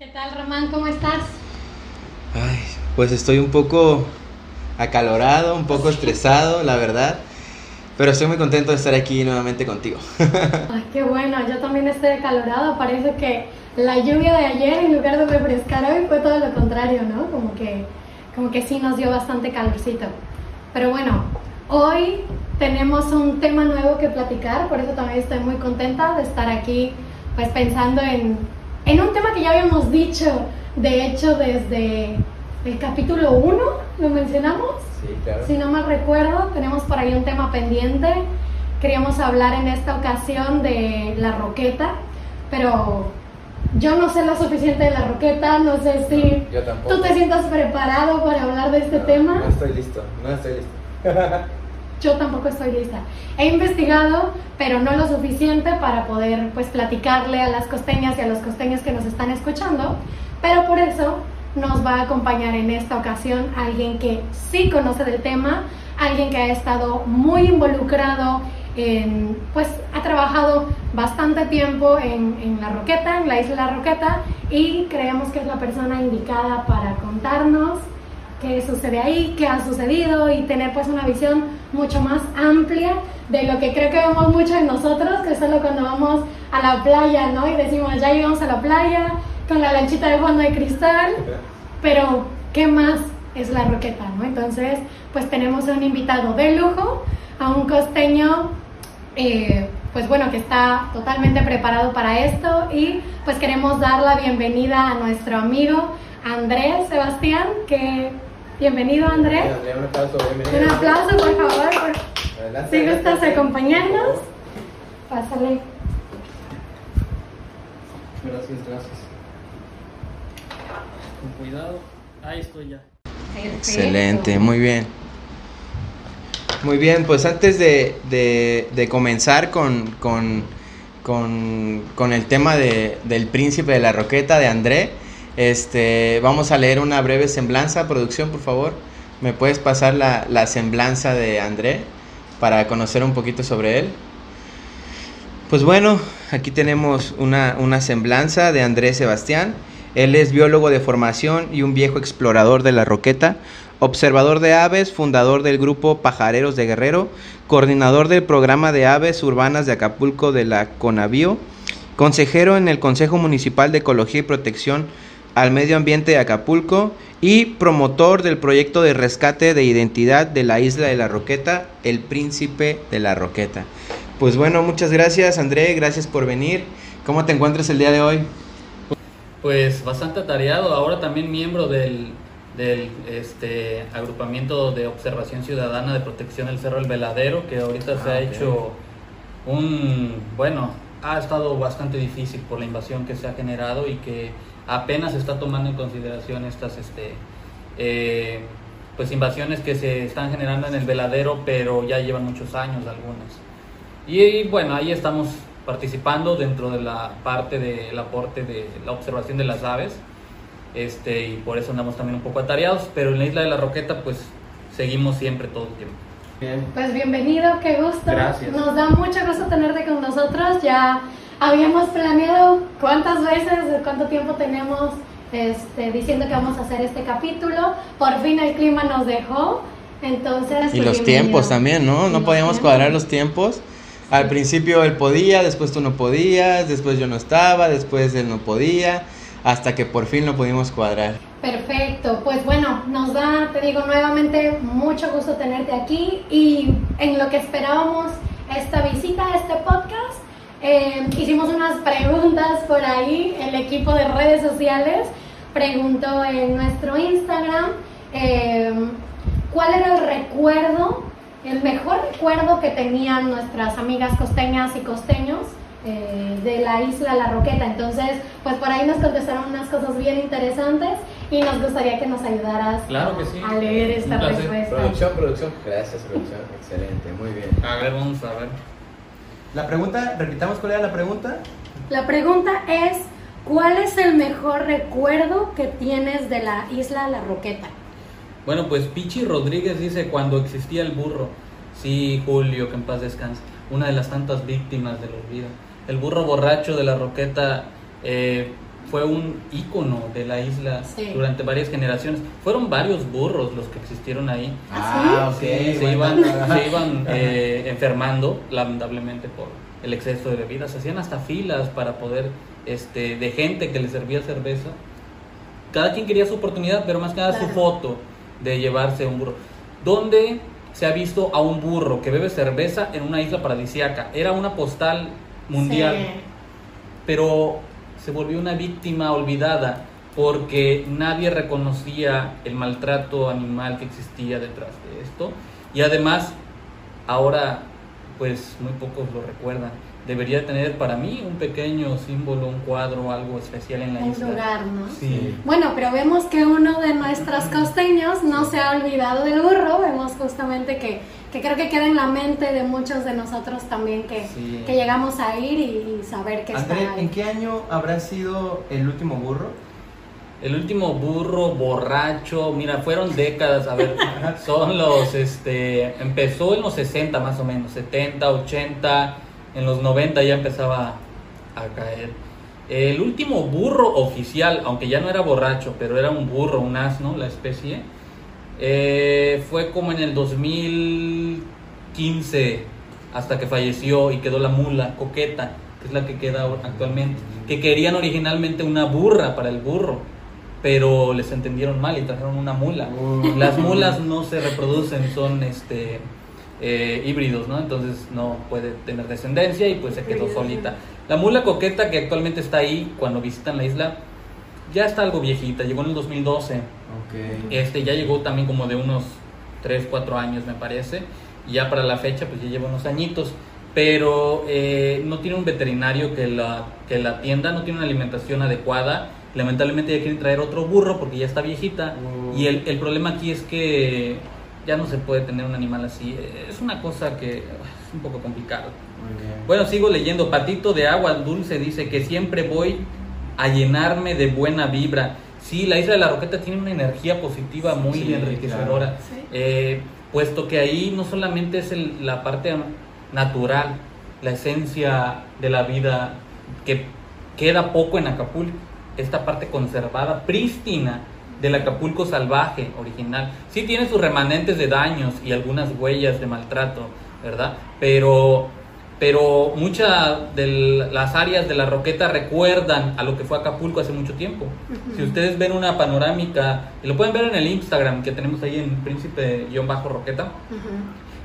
¿Qué tal, Román? ¿Cómo estás? Ay, pues estoy un poco acalorado, un poco estresado, la verdad. Pero estoy muy contento de estar aquí nuevamente contigo. Ay, qué bueno, yo también estoy acalorado. Parece que la lluvia de ayer, en lugar de refrescar hoy, fue todo lo contrario, ¿no? Como que, como que sí nos dio bastante calorcito. Pero bueno, hoy tenemos un tema nuevo que platicar, por eso también estoy muy contenta de estar aquí, pues pensando en, en un tema que ya habíamos dicho, de hecho, desde el capítulo 1, ¿lo mencionamos? Sí, claro. Si no mal recuerdo, tenemos por ahí un tema pendiente. Queríamos hablar en esta ocasión de la roqueta, pero yo no sé lo suficiente de la roqueta, no sé si tú te sientas preparado para hablar de este No, tema. No estoy listo, no estoy listo. Yo tampoco estoy lista. He investigado, pero no lo suficiente para poder pues platicarle a las costeñas y a los costeños que nos están escuchando. Pero por eso nos va a acompañar en esta ocasión alguien que sí conoce del tema, alguien que ha estado muy involucrado en, pues ha trabajado bastante tiempo en, en La Roqueta, en la isla La Roqueta, y creemos que es la persona indicada para contarnos qué sucede ahí, qué ha sucedido y tener pues una visión mucho más amplia de lo que creo que vemos mucho en nosotros, que solo cuando vamos a la playa, ¿no? Y decimos, ya llegamos a la playa con la lanchita de fondo de cristal, pero ¿qué más es la roqueta, ¿no? Entonces, pues tenemos un invitado de lujo, a un costeño, eh, pues bueno, que está totalmente preparado para esto y pues queremos dar la bienvenida a nuestro amigo Andrés Sebastián, que bienvenido Andrés. Un aplauso, bienvenido. Un aplauso, por favor. por- Adelante, Si gustas acompañarnos, pásale. Gracias, gracias. Con cuidado. Ahí estoy ya. Excelente, muy bien. Muy bien, pues antes de, de- de comenzar con, con, con- con el tema de- del príncipe de la roqueta de André, este, vamos a leer una breve semblanza, producción, por favor. ¿Me puedes pasar la, la semblanza de André para conocer un poquito sobre él? Pues bueno, aquí tenemos una, una semblanza de Andrés Sebastián. Él es biólogo de formación y un viejo explorador de la roqueta, observador de aves, fundador del grupo Pajareros de Guerrero, coordinador del programa de aves urbanas de Acapulco de la Conavío, consejero en el Consejo Municipal de Ecología y Protección al Medio Ambiente de Acapulco y promotor del proyecto de rescate de identidad de la isla de la Roqueta, el Príncipe de la Roqueta. Pues bueno, muchas gracias André, gracias por venir. ¿Cómo te encuentras el día de hoy? Pues bastante atareado. Ahora también miembro del, del este, agrupamiento de observación ciudadana de protección del Cerro El Veladero, que ahorita se Ah, ha hecho un. Bueno, ha estado bastante difícil por la invasión que se ha generado y que apenas está tomando en consideración estas. Este, eh, pues invasiones que se están generando en el veladero, pero ya llevan muchos años algunas. Y, bueno, ahí estamos participando dentro de la parte del aporte de la observación de las aves. Este, y por eso andamos también un poco atareados, pero en la isla de la Roqueta pues seguimos siempre todo el tiempo. Bien. Pues bienvenido, qué gusto. Gracias. Nos da mucho gusto tenerte con nosotros. Ya habíamos planeado cuántas veces, cuánto tiempo tenemos este, diciendo que vamos a hacer este capítulo. Por fin el clima nos dejó. Entonces, Y los tiempos también, ¿no? No podíamos cuadrar los tiempos. Al principio él podía, después tú no podías, después yo no estaba, después él no podía, hasta que por fin lo pudimos cuadrar. Perfecto, pues bueno, nos da, te digo nuevamente, mucho gusto tenerte aquí y en lo que esperábamos esta visita este podcast, eh, hicimos unas preguntas por ahí, el equipo de redes sociales preguntó en nuestro Instagram eh, cuál era el recuerdo, el mejor recuerdo que tenían nuestras amigas costeñas y costeños eh, de la isla La Roqueta. Entonces, pues por ahí nos contestaron unas cosas bien interesantes y nos gustaría que nos ayudaras Claro que sí. a leer esta respuesta. Producción, producción. Gracias, producción. Excelente, muy bien. A ver, vamos a ver. La pregunta, repitamos cuál era la pregunta. La pregunta es, ¿cuál es el mejor recuerdo que tienes de la isla La Roqueta? Bueno, pues Pichi Rodríguez dice cuando existía el burro. Sí, Julio, que en paz descanse. Una de las tantas víctimas del olvido. El burro borracho de la Roqueta eh, fue un ícono de la isla Sí. durante varias generaciones. Fueron varios burros los que existieron ahí. ¿Ah, ok. Sí, se iban, dato. se iban eh, enfermando, lamentablemente, por el exceso de bebidas. Hacían hasta filas para poder, este, de gente que les servía cerveza. Cada quien quería su oportunidad, pero más que nada su foto de llevarse un burro. ¿Dónde se ha visto a un burro que bebe cerveza en una isla paradisíaca? Era una postal mundial. Sí. pero se volvió una víctima olvidada porque nadie reconocía el maltrato animal que existía detrás de esto. Y además ahora pues muy pocos lo recuerdan debería tener para mí un pequeño símbolo un cuadro algo especial en la Un isla lugar, ¿no? sí Bueno, pero vemos que uno de nuestros costeños no se ha olvidado del burro. Vemos justamente que, que creo que queda en la mente de muchos de nosotros también que, Sí. que llegamos a ir y, y saber que André, está ahí. ¿en qué año habrá sido el último burro? El último burro borracho, mira, fueron décadas, a ver, son los, este, empezó en los 60 más o menos, 70, 80, en los 90 ya empezaba a caer. El último burro oficial, aunque ya no era borracho, pero era un burro, un asno, la especie, eh, fue como en el 2015, hasta que falleció y quedó la mula, coqueta, que es la que queda actualmente, que querían originalmente una burra para el burro, pero les entendieron mal y trajeron una mula. Las mulas no se reproducen, son este eh, híbridos, ¿no? Entonces no puede tener descendencia y pues se quedó solita. La mula coqueta que actualmente está ahí cuando visitan la isla ya está algo viejita, llegó en el 2012. Ok. Este ya llegó también como de unos 3, 4 años me parece. Y ya para la fecha pues ya lleva unos añitos. Pero eh, no tiene un veterinario que la, que la atienda, no tiene una alimentación adecuada. Lamentablemente ya quieren traer otro burro porque ya está viejita. Uh. Y el, el problema aquí es que ya no se puede tener un animal así. Es una cosa que es un poco complicado. Muy bien. Bueno, sigo leyendo. Patito de agua dulce dice que siempre voy a llenarme de buena vibra. Sí, la isla de la Roqueta tiene una energía positiva muy Sí, enriquecedora. Sí. Eh, puesto que ahí no solamente es el- la parte natural, la esencia de la vida que queda poco en Acapulco, esta parte conservada, prístina del Acapulco salvaje original. Sí tiene sus remanentes de daños y algunas huellas de maltrato, ¿verdad? Pero, pero muchas de las áreas de la Roqueta recuerdan a lo que fue Acapulco hace mucho tiempo. Si ustedes ven una panorámica, y lo pueden ver en el Instagram que tenemos ahí en Príncipe-Roqueta, Ujú.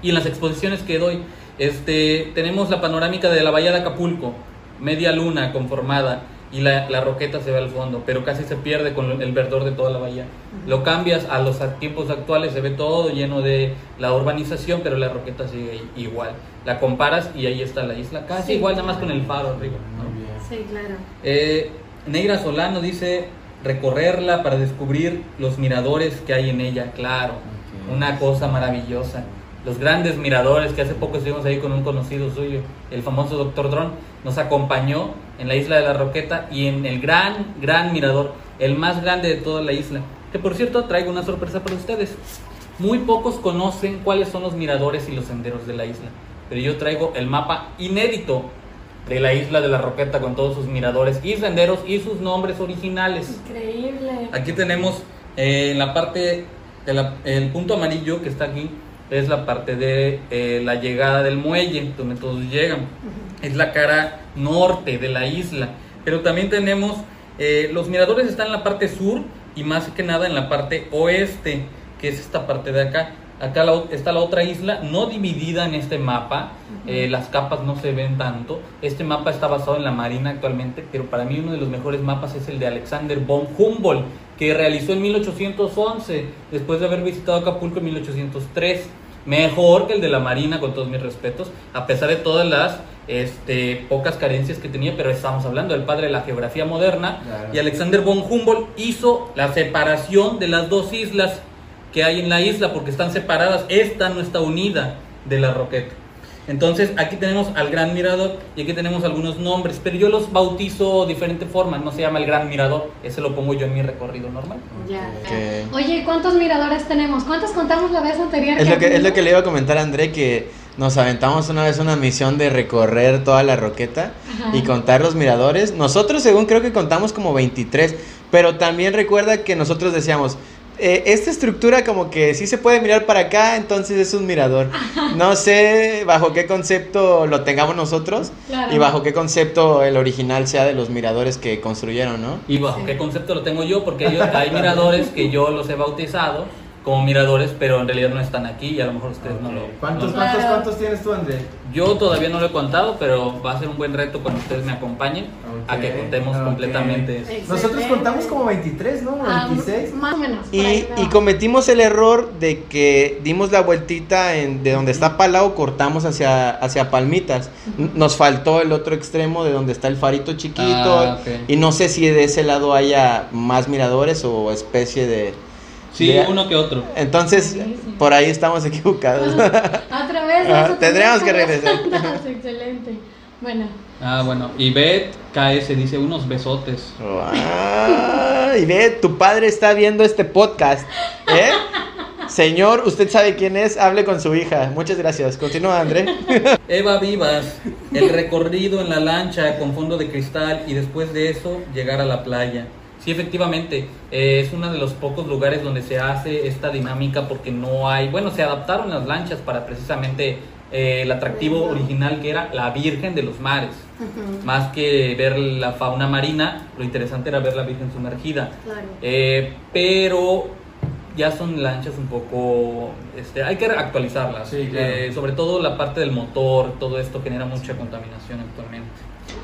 y en las exposiciones que doy, este, tenemos la panorámica de la bahía de Acapulco, media luna conformada, y la, la roqueta se ve al fondo, pero casi se pierde con el verdor de toda la bahía. Lo cambias a los tiempos actuales, se ve todo lleno de la urbanización, pero la roqueta sigue igual. La comparas y ahí está la isla, casi Sí. igual, nada más con el faro arriba. ¿no? Muy bien. Sí, claro. Eh, Negra Solano dice recorrerla para descubrir los miradores que hay en ella, claro, Ok. una cosa maravillosa. Los grandes miradores que hace poco estuvimos ahí con un conocido suyo, el famoso Doctor Dron, nos acompañó en la isla de la Roqueta y en el gran, gran mirador, el más grande de toda la isla. Que por cierto traigo una sorpresa para ustedes. Muy pocos conocen cuáles son los miradores y los senderos de la isla, pero yo traigo el mapa inédito de la isla de la Roqueta con todos sus miradores y senderos y sus nombres originales. Increíble. Aquí tenemos eh, en la parte del punto amarillo que está aquí, es la parte de eh, la llegada del muelle, donde todos llegan. Es la cara norte de la isla. Pero también tenemos, eh, los miradores están en la parte sur y más que nada en la parte oeste, que es esta parte de acá. Acá la está la otra isla, no dividida en este mapa, eh, las capas no se ven tanto. Este mapa está basado en la Marina actualmente, pero para mí uno de los mejores mapas es el de Alexander von Humboldt, que realizó en 1811, después de haber visitado Acapulco en 1803. Mejor que el de la Marina, con todos mis respetos, a pesar de todas las este, pocas carencias que tenía, pero estamos hablando del padre de la geografía moderna. Claro. Y Alexander von Humboldt hizo la separación de las dos islas que hay en la isla, porque están separadas. Esta no está unida de la Roqueta. Entonces aquí tenemos al Gran Mirador y aquí tenemos algunos nombres, pero yo los bautizo de diferente forma, no se llama el Gran Mirador, ese lo pongo yo en mi recorrido normal. Ya. Ok. Oye, ¿cuántos miradores tenemos? ¿Cuántos contamos la vez anterior? Es lo que, es lo que le iba a comentar a André, que nos aventamos una vez una misión de recorrer toda la roqueta y contar los miradores. Nosotros, según creo que contamos como 23, pero también recuerda que nosotros decíamos, eh, esta estructura como que sí se puede mirar para acá, entonces es un mirador. No sé bajo qué concepto lo tengamos nosotros y bajo qué concepto el original sea de los miradores que construyeron, ¿no? Y bajo qué concepto lo tengo yo, porque hay miradores que yo los he bautizado como miradores, pero en realidad no están aquí y a lo mejor ustedes no lo... ¿Cuántos, ¿cuántos, ¿Cuántos tienes tú, André? Yo todavía no lo he contado, pero va a ser un buen reto cuando ustedes me acompañen a que contemos completamente eso. Nosotros contamos como 23, ¿no? 26. Ah, más o menos. Y, y, cometimos el error de que dimos la vueltita en, de donde está Palau, cortamos hacia, hacia Palmitas. Nos faltó el otro extremo de donde está el farito chiquito. Ah, y no sé si de ese lado haya más miradores o especie de Sí, uno que otro. Entonces, por ahí estamos equivocados. Otra vez. tendríamos que regresar. Excelente. Bueno. Ah, bueno. Y Beth KS dice unos besotes. y Beth, tu padre está viendo este podcast. ¿Eh? Señor, usted sabe quién es, hable con su hija. Muchas gracias. Continúa, André. Eva Vivas, el recorrido en la lancha con fondo de cristal y después de eso llegar a la playa. Sí, efectivamente, eh, es uno de los pocos lugares donde se hace esta dinámica porque no hay, bueno, se adaptaron las lanchas para precisamente eh, el atractivo original que era la Virgen de los Mares. Más que ver la fauna marina, lo interesante era ver la Virgen sumergida. Eh, pero ya son lanchas un poco, este, hay que actualizarlas. sobre todo la parte del motor, todo esto genera mucha contaminación actualmente.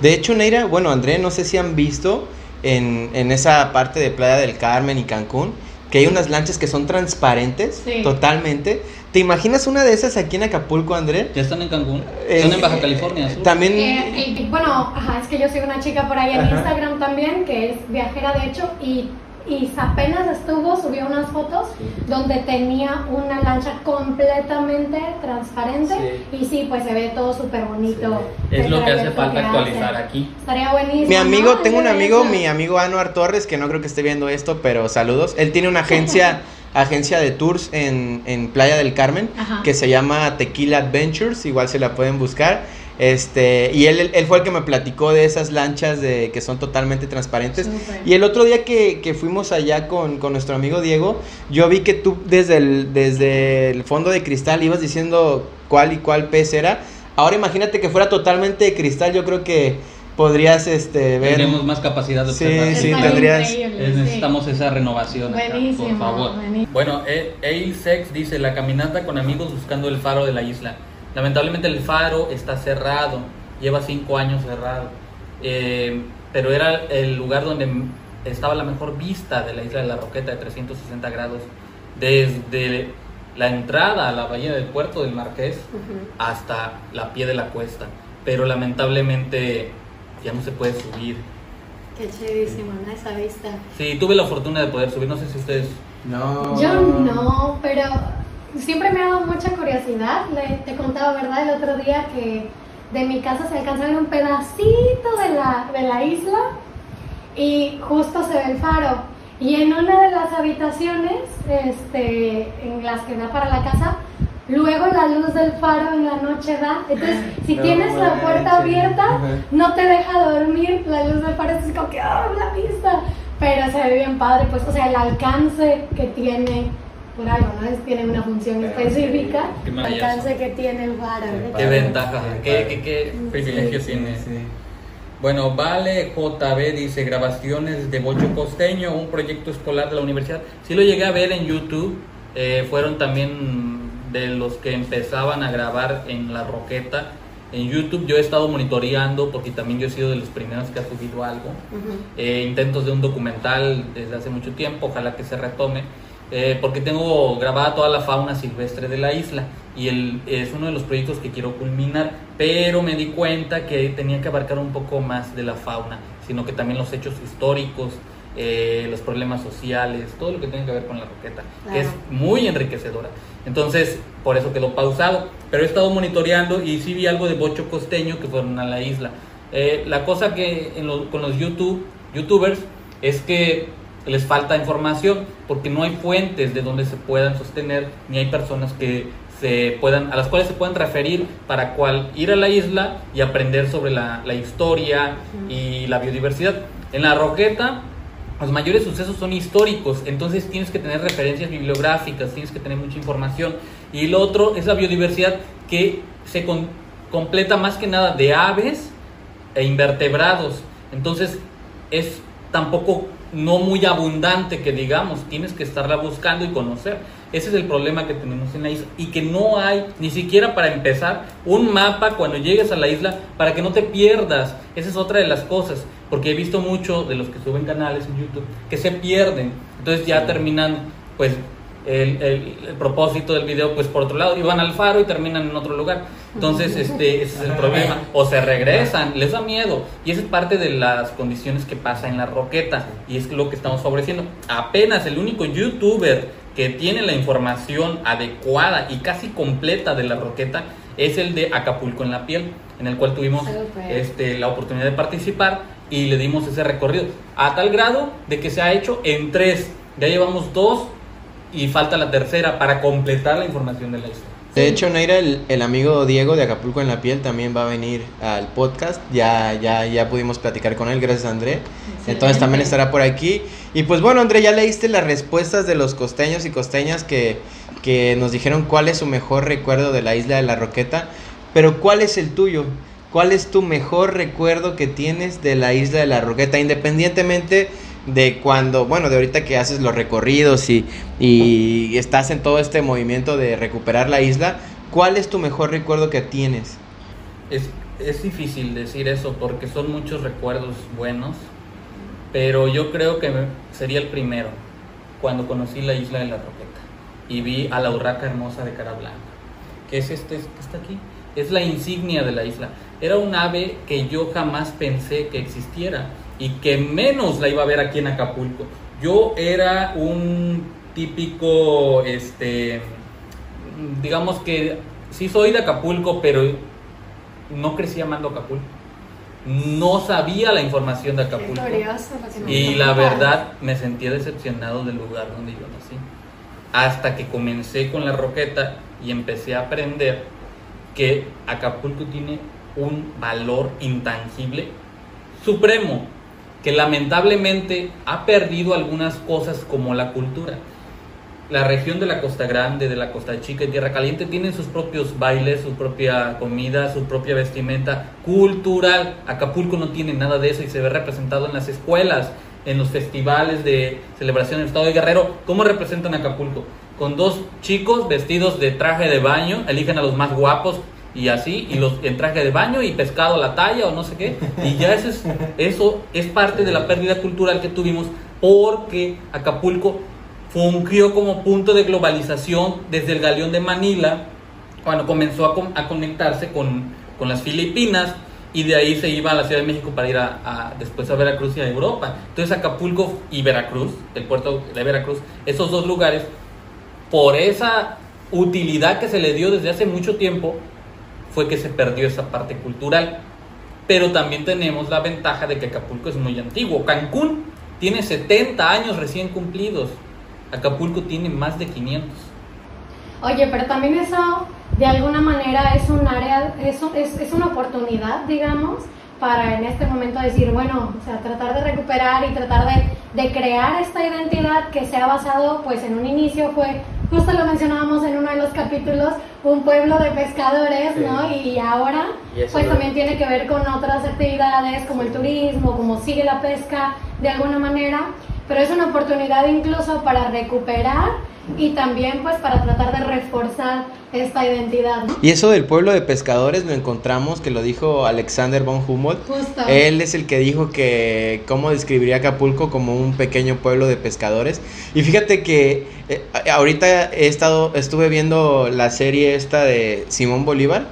De hecho, Neira, bueno, André, no sé si han visto en, en, esa parte de Playa del Carmen y Cancún, que hay unas lanchas que son transparentes totalmente. ¿Te imaginas una de esas aquí en Acapulco, André? ¿Ya están en Cancún? ¿Están en Baja California? También... Eh, bueno, es que yo soy una chica por ahí en Instagram también, que es viajera de hecho, y y apenas estuvo, subió unas fotos donde tenía una lancha completamente transparente y sí, pues se ve todo súper bonito. Es lo que hace falta actualizar aquí. Estaría buenísimo. Mi amigo, tengo un amigo, mi amigo Anuar Torres, que no creo que esté viendo esto, pero saludos. Él tiene una agencia... agencia de tours en, en Playa del Carmen que se llama Tequila Adventures, igual se la pueden buscar. Este, y él, él, fue el que me platicó de esas lanchas de que son totalmente transparentes. Y el otro día que, que fuimos allá con, con, nuestro amigo Diego, yo vi que tú desde el, desde el fondo de cristal ibas diciendo cuál y cuál pez era. Ahora imagínate que fuera totalmente de cristal, yo creo que podrías este ver Tenemos más capacidad de observar. Sí, sí, tendrías necesitamos esa renovación por favor. Bueno, e Sex dice la caminata con amigos buscando el faro de la isla. Lamentablemente el faro está cerrado, lleva cinco años cerrado, eh, pero era el lugar donde estaba la mejor vista de la isla de la Roqueta de 360 grados, desde la entrada a la bahía del puerto del Marqués hasta la pie de la cuesta, pero lamentablemente ya no se puede subir. Qué chéverísimo, ¿no? Esa vista. Sí, tuve la fortuna de poder subir, no sé si ustedes... No. Yo no, pero siempre me ha dado mucha curiosidad. Le, te contaba, ¿verdad? El otro día que de mi casa se alcanza a ver un pedacito de la, de la isla y justo se ve el faro. Y en una de las habitaciones, este, en las que da para la casa, luego la luz del faro en la noche da. Entonces, si tienes la puerta abierta, no te deja dormir. La luz del faro es como que, ¡ah, la vista! Pero se ve bien padre, pues, o sea, el alcance que tiene por algo, ¿no? tienen una función específica, el alcance que tiene el faro. Qué ventaja, qué, qué, privilegio tiene. Bueno, Vale JB dice grabaciones de Bocho Costeño, un proyecto escolar de la universidad. Sí lo llegué a ver en YouTube, eh, fueron también de los que empezaban a grabar en La Roqueta. En YouTube yo he estado monitoreando porque también yo he sido de los primeros que ha subido algo. Eh, intentos de un documental desde hace mucho tiempo, ojalá que se retome. Eh, porque tengo grabada toda la fauna silvestre de la isla y el, es uno de los proyectos que quiero culminar, pero me di cuenta que tenía que abarcar un poco más de la fauna, sino que también los hechos históricos, eh, los problemas sociales, todo lo que tiene que ver con la roqueta, que es muy enriquecedora. Entonces, por eso quedó pausado, pero he estado monitoreando y sí vi algo de bocho costeño que fueron a la isla. Eh, la cosa que con los YouTube, youtubers es que les falta información porque no hay fuentes de donde se puedan sostener ni hay personas que se puedan, a las cuales se puedan referir para cual ir a la isla y aprender sobre la, la historia y la biodiversidad. En la Roqueta, los mayores sucesos son históricos, entonces tienes que tener referencias bibliográficas, tienes que tener mucha información. Y lo otro es la biodiversidad que se completa más que nada de aves e invertebrados. Entonces es tampoco no muy abundante que digamos, tienes que estarla buscando y conocer. Ese es el problema que tenemos en la isla y que no hay ni siquiera para empezar un mapa cuando llegues a la isla para que no te pierdas. Esa es otra de las cosas, porque he visto mucho de los que suben canales en YouTube que se pierden. Entonces ya terminan pues el, el, propósito del video, pues por otro lado, iban al faro y terminan en otro lugar. Entonces, este, ese es el problema. O se regresan, les da miedo. Y esa es parte de las condiciones que pasa en la roqueta. Y es lo que estamos favoreciendo. Apenas el único youtuber que tiene la información adecuada y casi completa de la roqueta es el de Acapulco en la piel, en el cual tuvimos este, la oportunidad de participar y le dimos ese recorrido. A tal grado de que se ha hecho en tres. Ya llevamos dos y falta la tercera para completar la información de la historia. De hecho, Neira, el, amigo Diego de Acapulco en la piel también va a venir al podcast. Ya, ya, ya pudimos platicar con él, gracias André. Entonces también estará por aquí. Y pues bueno, André, ya leíste las respuestas de los costeños y costeñas que, que nos dijeron cuál es su mejor recuerdo de la isla de la Roqueta. Pero ¿cuál es el tuyo? ¿Cuál es tu mejor recuerdo que tienes de la isla de la Roqueta? Independientemente de cuando, bueno, de ahorita que haces los recorridos y, y estás en todo este movimiento de recuperar la isla, ¿cuál es tu mejor recuerdo que tienes? Es, es difícil decir eso porque son muchos recuerdos buenos, pero yo creo que sería el primero, cuando conocí la isla de la Roqueta y vi a la urraca hermosa de cara blanca, que es este que está aquí, es la insignia de la isla. Era un ave que yo jamás pensé que existiera y que menos la iba a ver aquí en Acapulco. Yo era un típico, este, digamos que sí soy de Acapulco, pero no crecí amando Acapulco. No sabía la información de Acapulco. Y la verdad me sentía decepcionado del lugar donde yo nací. Hasta que comencé con la roqueta y empecé a aprender que Acapulco tiene un valor intangible supremo que lamentablemente ha perdido algunas cosas como la cultura. La región de la Costa Grande, de la Costa Chica y Tierra Caliente tienen sus propios bailes, su propia comida, su propia vestimenta cultural. Acapulco no tiene nada de eso y se ve representado en las escuelas, en los festivales de celebración del Estado de Guerrero. ¿Cómo representan Acapulco? Con dos chicos vestidos de traje de baño, eligen a los más guapos, y así, y los en traje de baño y pescado a la talla o no sé qué, y ya eso es, eso es parte de la pérdida cultural que tuvimos porque Acapulco fungió como punto de globalización desde el galeón de Manila, cuando comenzó a, a conectarse con, con, las Filipinas, y de ahí se iba a la Ciudad de México para ir a, después a Veracruz y a Europa. Entonces Acapulco y Veracruz, el puerto de Veracruz, esos dos lugares, por esa utilidad que se le dio desde hace mucho tiempo, fue que se perdió esa parte cultural. Pero también tenemos la ventaja de que Acapulco es muy antiguo. Cancún tiene 70 años recién cumplidos. Acapulco tiene más de 500. Oye, pero también eso de alguna manera es un área, eso es, es una oportunidad, digamos, para en este momento decir, bueno, o sea, tratar de recuperar y tratar de, de, crear esta identidad que se ha basado, pues en un inicio fue, justo lo mencionábamos en uno de los capítulos, un pueblo de pescadores, ¿no? Y ahora, pues también tiene que ver con otras actividades como el turismo, como sigue la pesca de alguna manera, pero es una oportunidad incluso para recuperar y también pues para tratar de reforzar esta identidad. Y eso del pueblo de pescadores lo encontramos, que lo dijo Alexander von Humboldt. Él es el que dijo que cómo describiría Acapulco como un pequeño pueblo de pescadores. Y fíjate que eh, ahorita he estado, estuve viendo la serie esta de Simón Bolívar,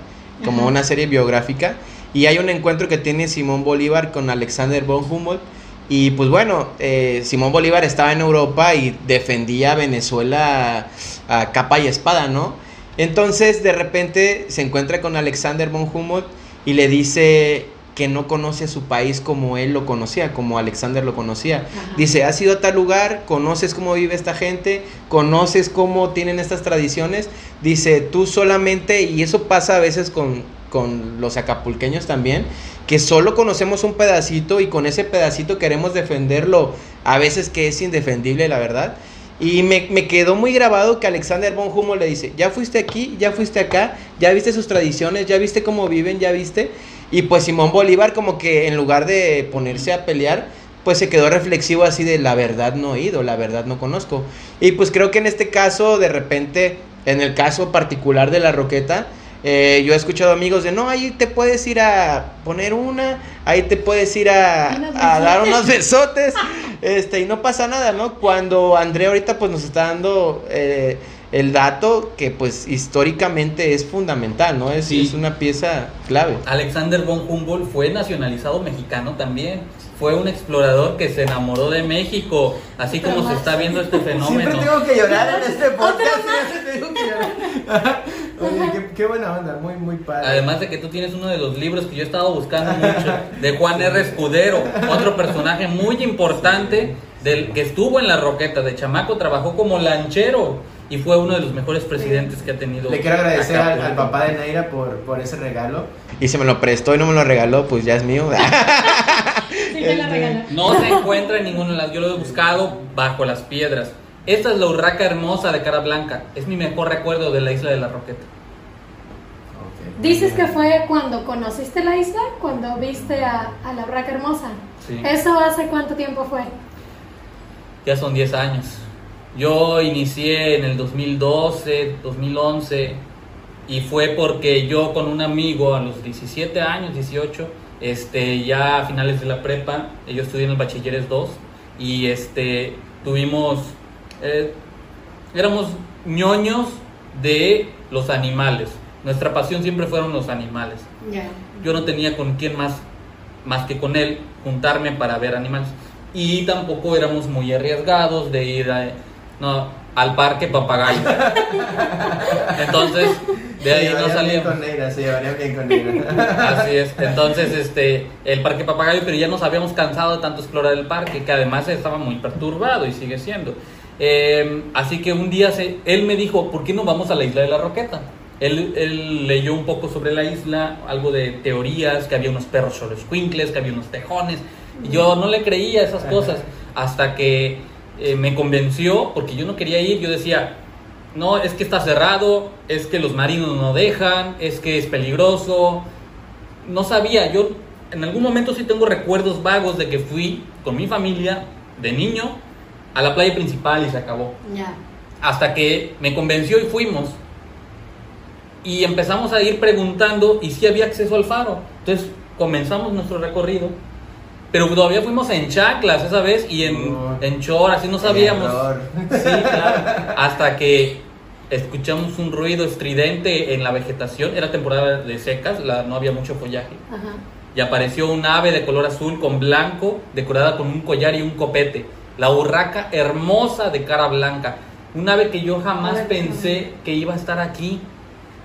como una serie biográfica, y hay un encuentro que tiene Simón Bolívar con Alexander von Humboldt y pues bueno, eh, Simón Bolívar estaba en Europa y defendía a Venezuela a capa y espada, ¿no? Entonces de repente se encuentra con Alexander von Humboldt y le dice que no conoce a su país como él lo conocía, como Alexander lo conocía. Dice, has ido a tal lugar, conoces cómo vive esta gente, conoces cómo tienen estas tradiciones. Dice, tú solamente, y eso pasa a veces con, con los acapulqueños también, que solo conocemos un pedacito y con ese pedacito queremos defenderlo, a veces que es indefendible, la verdad. Y me, me, quedó muy grabado que Alexander von Humboldt le dice, ya fuiste aquí, ya fuiste acá, ya viste sus tradiciones, ya viste cómo viven, ya viste. Y pues Simón Bolívar como que en lugar de ponerse a pelear, pues se quedó reflexivo así de la verdad no he ido, la verdad no conozco. Y pues creo que en este caso, de repente, en el caso particular de la Roqueta, eh, yo he escuchado amigos de, no, ahí te puedes ir a poner una, ahí te puedes ir a, a dar unos besotes, este, y no pasa nada, ¿no? Cuando André ahorita pues nos está dando eh, el dato que pues históricamente es fundamental, ¿no? Es, es una pieza clave. Alexander von Humboldt fue nacionalizado mexicano también fue un explorador que se enamoró de México, así como se está viendo este fenómeno. Siempre tengo que llorar en este podcast, siempre tengo que llorar. Oye, qué, buena onda, muy, muy padre. Además de que tú tienes uno de los libros que yo he estado buscando mucho, de Juan R. Escudero, otro personaje muy importante del que estuvo en la Roqueta, de chamaco trabajó como lanchero y fue uno de los mejores presidentes que ha tenido. Le quiero agradecer al, papá de Neira por, por ese regalo. Y se me lo prestó y no me lo regaló, pues ya es mío. Este, no se encuentra en ninguno de las. Yo lo he buscado bajo las piedras. Esta es la urraca hermosa de cara blanca. Es mi mejor recuerdo de la isla de la Roqueta. Dices que fue cuando conociste la isla, cuando viste a, la urraca hermosa. ¿Eso hace cuánto tiempo fue? Ya son 10 años. Yo inicié en el 2012, 2011 y fue porque yo con un amigo a los 17 años, 18, este, ya a finales de la prepa, yo estudié en el Bachilleres 2 y este, tuvimos, eh, éramos ñoños de los animales. Nuestra pasión siempre fueron los animales. Yo no tenía con quién más, más que con él, juntarme para ver animales. Y tampoco éramos muy arriesgados de ir a, no, al parque papagayo. Entonces, de ahí no salía. con Neira, se llevaría bien con Neira. Así es. Entonces, este, el parque papagayo, pero ya nos habíamos cansado de tanto explorar el parque, que además estaba muy perturbado y sigue siendo. Eh, así que un día se, él me dijo, ¿por qué no vamos a la isla de la Roqueta? Él, él, leyó un poco sobre la isla, algo de teorías, que había unos perros quincles, que había unos tejones. Y yo no le creía esas cosas hasta que eh, me convenció, porque yo no quería ir, yo decía, no, es que está cerrado, es que los marinos no dejan, es que es peligroso. No sabía, yo en algún momento sí tengo recuerdos vagos de que fui con mi familia de niño a la playa principal y se acabó. Hasta que me convenció y fuimos. Y empezamos a ir preguntando y si había acceso al faro. Entonces comenzamos nuestro recorrido pero todavía fuimos en chaclas esa vez y en, en chor, así no sabíamos. Sí, claro. Hasta que escuchamos un ruido estridente en la vegetación. Era temporada de secas, la, no había mucho follaje. Y apareció un ave de color azul con blanco, decorada con un collar y un copete. La urraca hermosa de cara blanca. Un ave que yo jamás pensé que iba a estar aquí.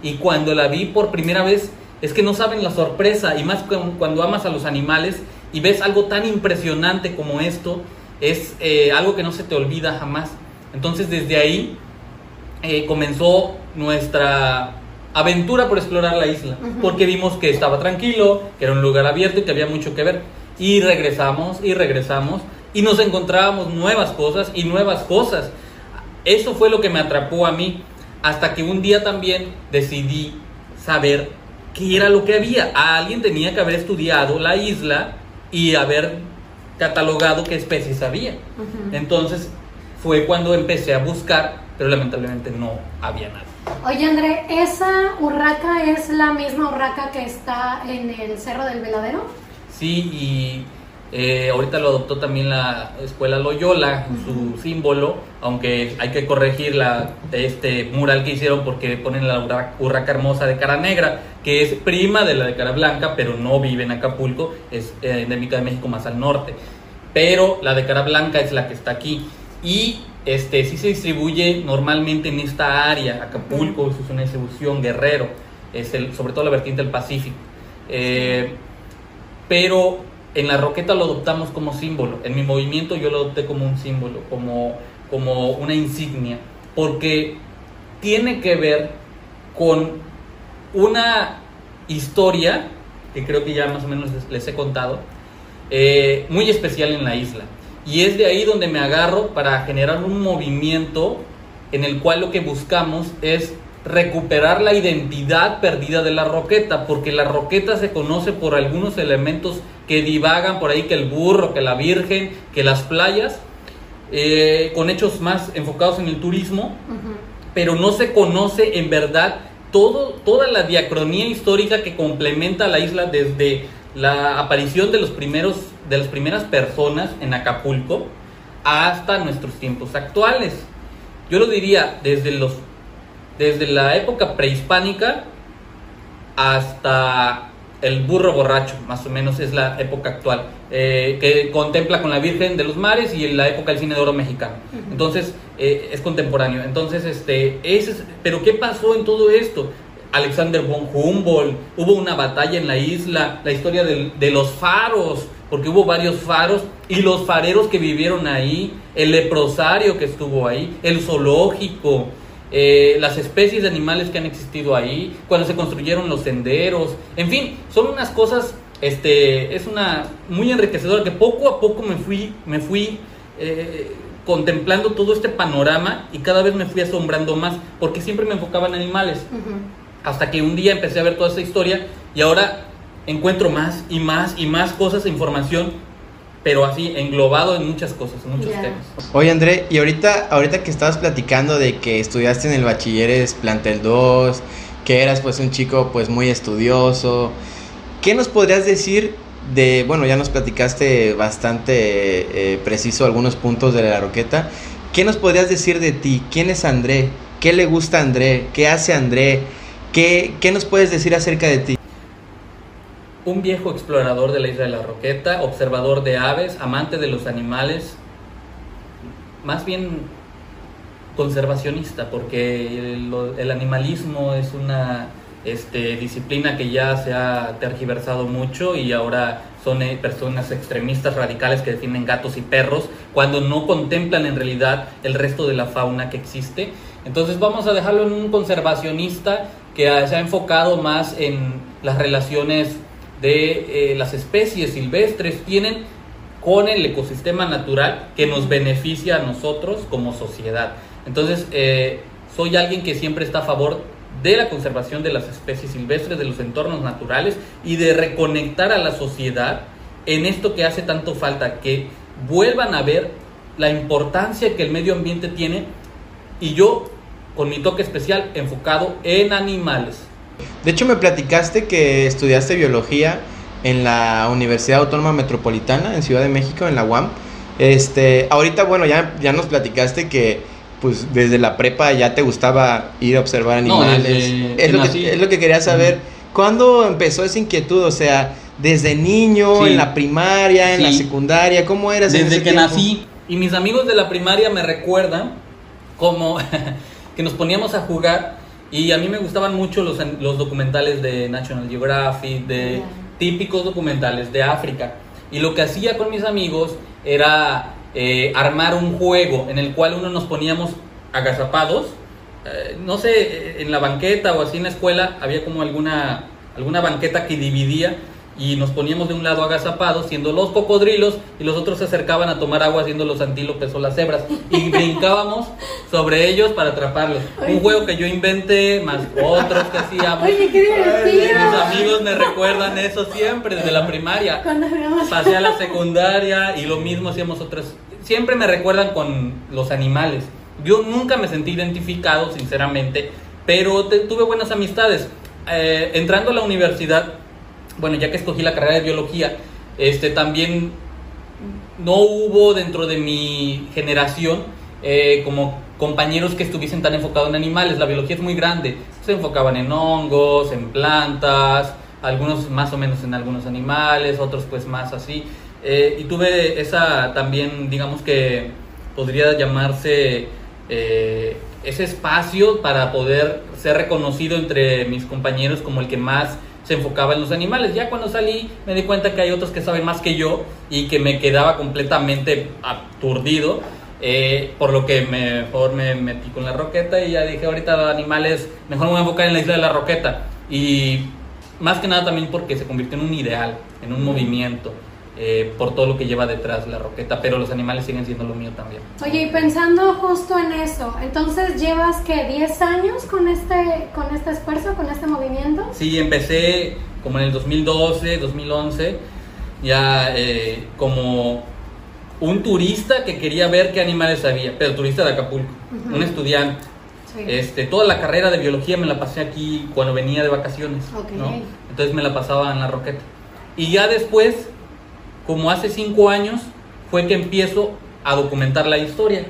Y cuando la vi por primera vez, es que no saben la sorpresa. Y más cuando amas a los animales, y ves algo tan impresionante como esto, es eh, algo que no se te olvida jamás. Entonces desde ahí eh, comenzó nuestra aventura por explorar la isla, porque vimos que estaba tranquilo, que era un lugar abierto y que había mucho que ver. Y regresamos y regresamos y nos encontrábamos nuevas cosas y nuevas cosas. Eso fue lo que me atrapó a mí, hasta que un día también decidí saber qué era lo que había. alguien tenía que haber estudiado la isla y haber catalogado qué especies había. Entonces fue cuando empecé a buscar, pero lamentablemente no había nada. Oye André, ¿esa urraca es la misma urraca que está en el Cerro del Veladero? Sí, y eh, ahorita lo adoptó también la escuela Loyola, su símbolo, aunque hay que corregir la, este mural que hicieron porque ponen la urraca hermosa de cara negra, que es prima de la de cara blanca, pero no vive en Acapulco, es eh, endémica de México más al norte. Pero la de cara blanca es la que está aquí. Y este sí se distribuye normalmente en esta área, Acapulco, es una distribución, Guerrero, es el, sobre todo la vertiente del Pacífico. Eh, pero en la roqueta lo adoptamos como símbolo. En mi movimiento yo lo adopté como un símbolo, como, como una insignia, porque tiene que ver con una historia, que creo que ya más o menos les, he contado, eh, muy especial en la isla. Y es de ahí donde me agarro para generar un movimiento en el cual lo que buscamos es recuperar la identidad perdida de la roqueta, porque la roqueta se conoce por algunos elementos que divagan por ahí, que el burro, que la virgen, que las playas, eh, con hechos más enfocados en el turismo, pero no se conoce en verdad todo, toda la diacronía histórica que complementa a la isla desde la aparición de los primeros de las primeras personas en Acapulco hasta nuestros tiempos actuales. Yo lo diría desde los desde la época prehispánica hasta el burro borracho, más o menos es la época actual, eh, que contempla con la Virgen de los Mares y en la época del cine de oro mexicano. Entonces, eh, es contemporáneo. Entonces, este, es, pero ¿qué pasó en todo esto? Alexander von Humboldt, hubo una batalla en la isla, la historia de los faros, porque hubo varios faros y los fareros que vivieron ahí, el leprosario que estuvo ahí, el zoológico, eh, las especies de animales que han existido ahí, cuando se construyeron los senderos, en fin, son unas cosas, este, es una muy enriquecedora que poco a poco me fui, me fui eh, contemplando todo este panorama y cada vez me fui asombrando más, porque siempre me enfocaba en animales, hasta que un día empecé a ver toda esta historia y ahora encuentro más y más y más cosas, e información pero así englobado en muchas cosas, en muchos temas. Oye André, y ahorita, ahorita que estabas platicando de que estudiaste en el bachilleres plantel 2, que eras pues un chico pues muy estudioso, ¿qué nos podrías decir de, bueno, ya nos platicaste bastante eh, preciso algunos puntos de la roqueta, ¿qué nos podrías decir de ti? ¿Quién es André? ¿Qué le gusta a André? ¿Qué hace André? ¿Qué, ¿Qué nos puedes decir acerca de ti? Un viejo explorador de la isla de la Roqueta, observador de aves, amante de los animales, más bien conservacionista, porque el, animalismo es una este, disciplina que ya se ha tergiversado mucho y ahora son eh, personas extremistas radicales que defienden gatos y perros cuando no contemplan en realidad el resto de la fauna que existe. Entonces vamos a dejarlo en un conservacionista que se ha enfocado más en las relaciones de eh, las especies silvestres tienen con el ecosistema natural que nos beneficia a nosotros como sociedad. Entonces, eh, soy alguien que siempre está a favor de la conservación de las especies silvestres, de los entornos naturales y de reconectar a la sociedad en esto que hace tanto falta, que vuelvan a ver la importancia que el medio ambiente tiene y yo con mi toque especial enfocado en animales. De hecho, me platicaste que estudiaste biología en la Universidad Autónoma Metropolitana en Ciudad de México, en la UAM. Este, ahorita, bueno, ya, ya nos platicaste que pues desde la prepa ya te gustaba ir a observar animales. es, lo que, quería saber. ¿Cuándo empezó esa inquietud? O sea, desde niño, en la primaria, en la secundaria, ¿cómo eras? Desde que nací. Y mis amigos de la primaria me recuerdan como que nos poníamos a jugar y a mí me gustaban mucho los, los documentales de National Geographic, de típicos documentales de África. Y lo que hacía con mis amigos era eh, armar un juego en el cual uno nos poníamos agazapados. Eh, no sé, en la banqueta o así en la escuela había como alguna, alguna banqueta que dividía y nos poníamos de un lado agazapados siendo los cocodrilos y los otros se acercaban a tomar agua siendo los antílopes o las cebras y brincábamos sobre ellos para atraparlos. Un juego que yo inventé más otros que hacíamos. Oye, qué divertido. Mis amigos me recuerdan eso siempre desde la primaria. Pasé a la secundaria y lo mismo hacíamos otras. Siempre me recuerdan con los animales. Yo nunca me sentí identificado, sinceramente, pero tuve buenas amistades. Eh, entrando a la universidad bueno, ya que escogí la carrera de biología, este, también no hubo dentro de mi generación eh, como compañeros que estuviesen tan enfocados en animales. La biología es muy grande. Se enfocaban en hongos, en plantas, algunos más o menos en algunos animales, otros pues más así. Eh, y tuve esa también, digamos que podría llamarse eh, ese espacio para poder ser reconocido entre mis compañeros como el que más se enfocaba en los animales. Ya cuando salí me di cuenta que hay otros que saben más que yo y que me quedaba completamente aturdido. Eh, por lo que mejor me metí con la roqueta y ya dije ahorita animales, mejor me voy a enfocar en la isla de la roqueta. Y más que nada también porque se convirtió en un ideal, en un movimiento. Eh, por todo lo que lleva detrás la roqueta, pero los animales siguen siendo lo mío también. Oye, y pensando justo en eso, entonces llevas que 10 años con este, con este esfuerzo, con este movimiento? Sí, empecé como en el 2012, 2011, ya eh, como un turista que quería ver qué animales había, pero turista de Acapulco, un estudiante. Este, toda la carrera de biología me la pasé aquí cuando venía de vacaciones, Entonces me la pasaba en la roqueta. Y ya después como hace cinco años fue que empiezo a documentar la historia,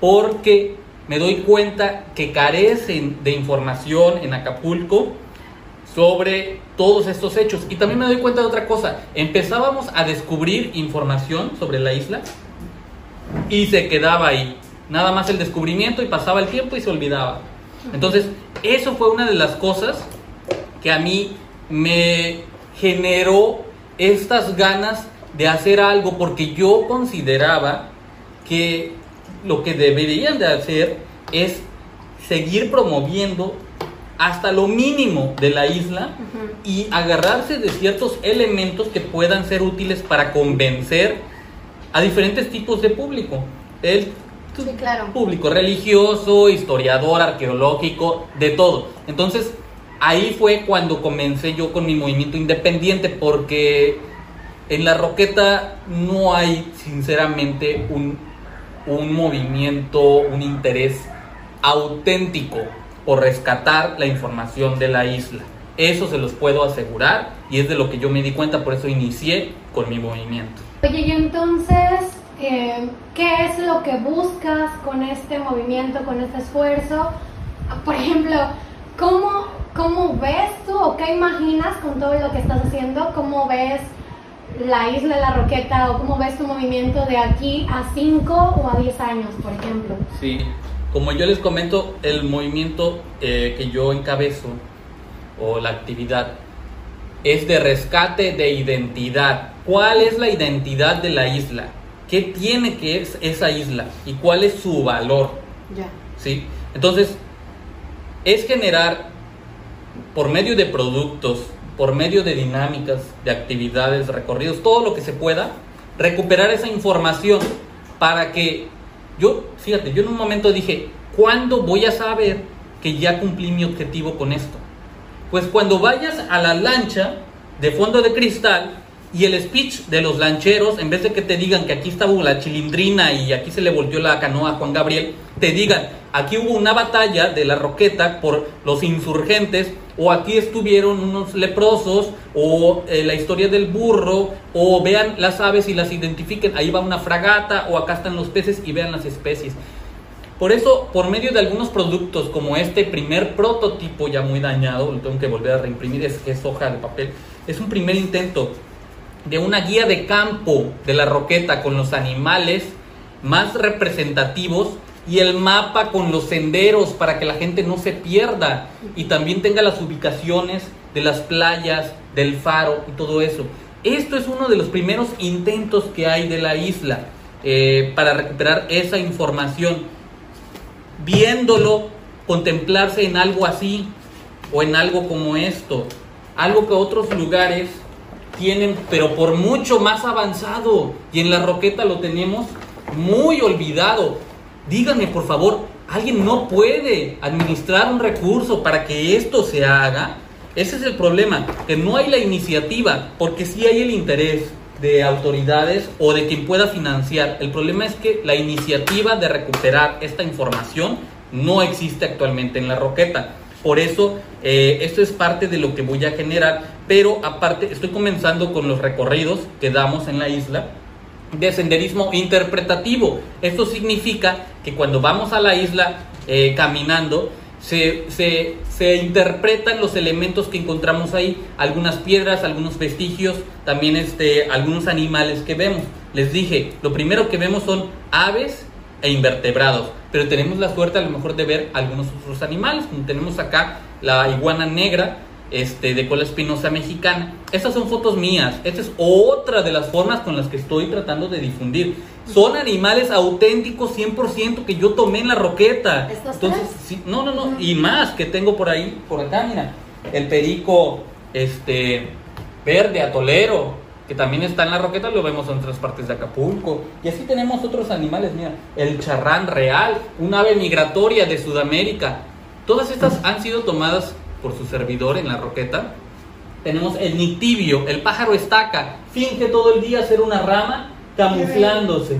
porque me doy cuenta que carecen de información en Acapulco sobre todos estos hechos. Y también me doy cuenta de otra cosa, empezábamos a descubrir información sobre la isla y se quedaba ahí. Nada más el descubrimiento y pasaba el tiempo y se olvidaba. Entonces, eso fue una de las cosas que a mí me generó estas ganas de hacer algo porque yo consideraba que lo que deberían de hacer es seguir promoviendo hasta lo mínimo de la isla y agarrarse de ciertos elementos que puedan ser útiles para convencer a diferentes tipos de público. El público religioso, historiador, arqueológico, de todo. Entonces, ahí fue cuando comencé yo con mi movimiento independiente porque en la Roqueta no hay, sinceramente, un, movimiento, un interés auténtico por rescatar la información de la isla. Eso se los puedo asegurar y es de lo que yo me di cuenta, por eso inicié con mi movimiento. Oye, y entonces, eh, ¿qué es lo que buscas con este movimiento, con este esfuerzo? Por ejemplo, ¿cómo, cómo ves tú o qué imaginas con todo lo que estás haciendo? ¿Cómo ves la isla de la Roqueta o cómo ves tu movimiento de aquí a 5 o a 10 años, por ejemplo? Sí, como yo les comento, el movimiento eh, que yo encabezo o la actividad es de rescate de identidad. ¿Cuál es la identidad de la isla? ¿Qué tiene que es esa isla? ¿Y cuál es su valor? Ya. ¿Sí? Entonces, es generar por medio de productos, por medio de dinámicas, de actividades, recorridos, todo lo que se pueda, recuperar esa información para que yo, fíjate, yo en un momento dije, ¿cuándo voy a saber que ya cumplí mi objetivo con esto? Pues cuando vayas a la lancha de fondo de cristal y el speech de los lancheros, en vez de que te digan que aquí estaba la chilindrina y aquí se le volvió la canoa a Juan Gabriel, te digan, aquí hubo una batalla de la roqueta por los insurgentes, o aquí estuvieron unos leprosos, o eh, la historia del burro, o vean las aves y las identifiquen, ahí va una fragata, o acá están los peces y vean las especies. Por eso, por medio de algunos productos como este primer prototipo ya muy dañado, lo tengo que volver a reimprimir, es, es hoja de papel, es un primer intento de una guía de campo de la roqueta con los animales más representativos y el mapa con los senderos para que la gente no se pierda y también tenga las ubicaciones de las playas, del faro y todo eso. Esto es uno de los primeros intentos que hay de la isla eh, para recuperar esa información. Viéndolo, contemplarse en algo así o en algo como esto. Algo que otros lugares tienen, pero por mucho más avanzado. Y en la Roqueta lo tenemos muy olvidado. Díganme, por favor, ¿alguien no puede administrar un recurso para que esto se haga? Ese es el problema, que no hay la iniciativa, porque sí hay el interés de autoridades o de quien pueda financiar. El problema es que la iniciativa de recuperar esta información no existe actualmente en la Roqueta. Por eso, eh, esto es parte de lo que voy a generar, pero aparte estoy comenzando con los recorridos que damos en la isla de senderismo interpretativo. Esto significa que cuando vamos a la isla eh, caminando, se, se, interpretan los elementos que encontramos ahí, algunas piedras, algunos vestigios, también este, algunos animales que vemos. Les dije, lo primero que vemos son aves e invertebrados, pero tenemos la suerte a lo mejor de ver algunos otros animales, como tenemos acá la iguana negra, este, de cola espinosa mexicana. Estas son fotos mías. Esta es otra de las formas con las que estoy tratando de difundir. Son animales auténticos 100% que yo tomé en la roqueta. ¿Estos Entonces, sí, no, no, no. Y más que tengo por ahí, por acá, mira. El perico este, verde, atolero, que también está en la roqueta, lo vemos en otras partes de Acapulco. Y así tenemos otros animales, mira. El charrán real, un ave migratoria de Sudamérica. Todas estas han sido tomadas por su servidor en la roqueta. Tenemos el nictibio, el pájaro estaca, finge todo el día ser una rama camuflándose.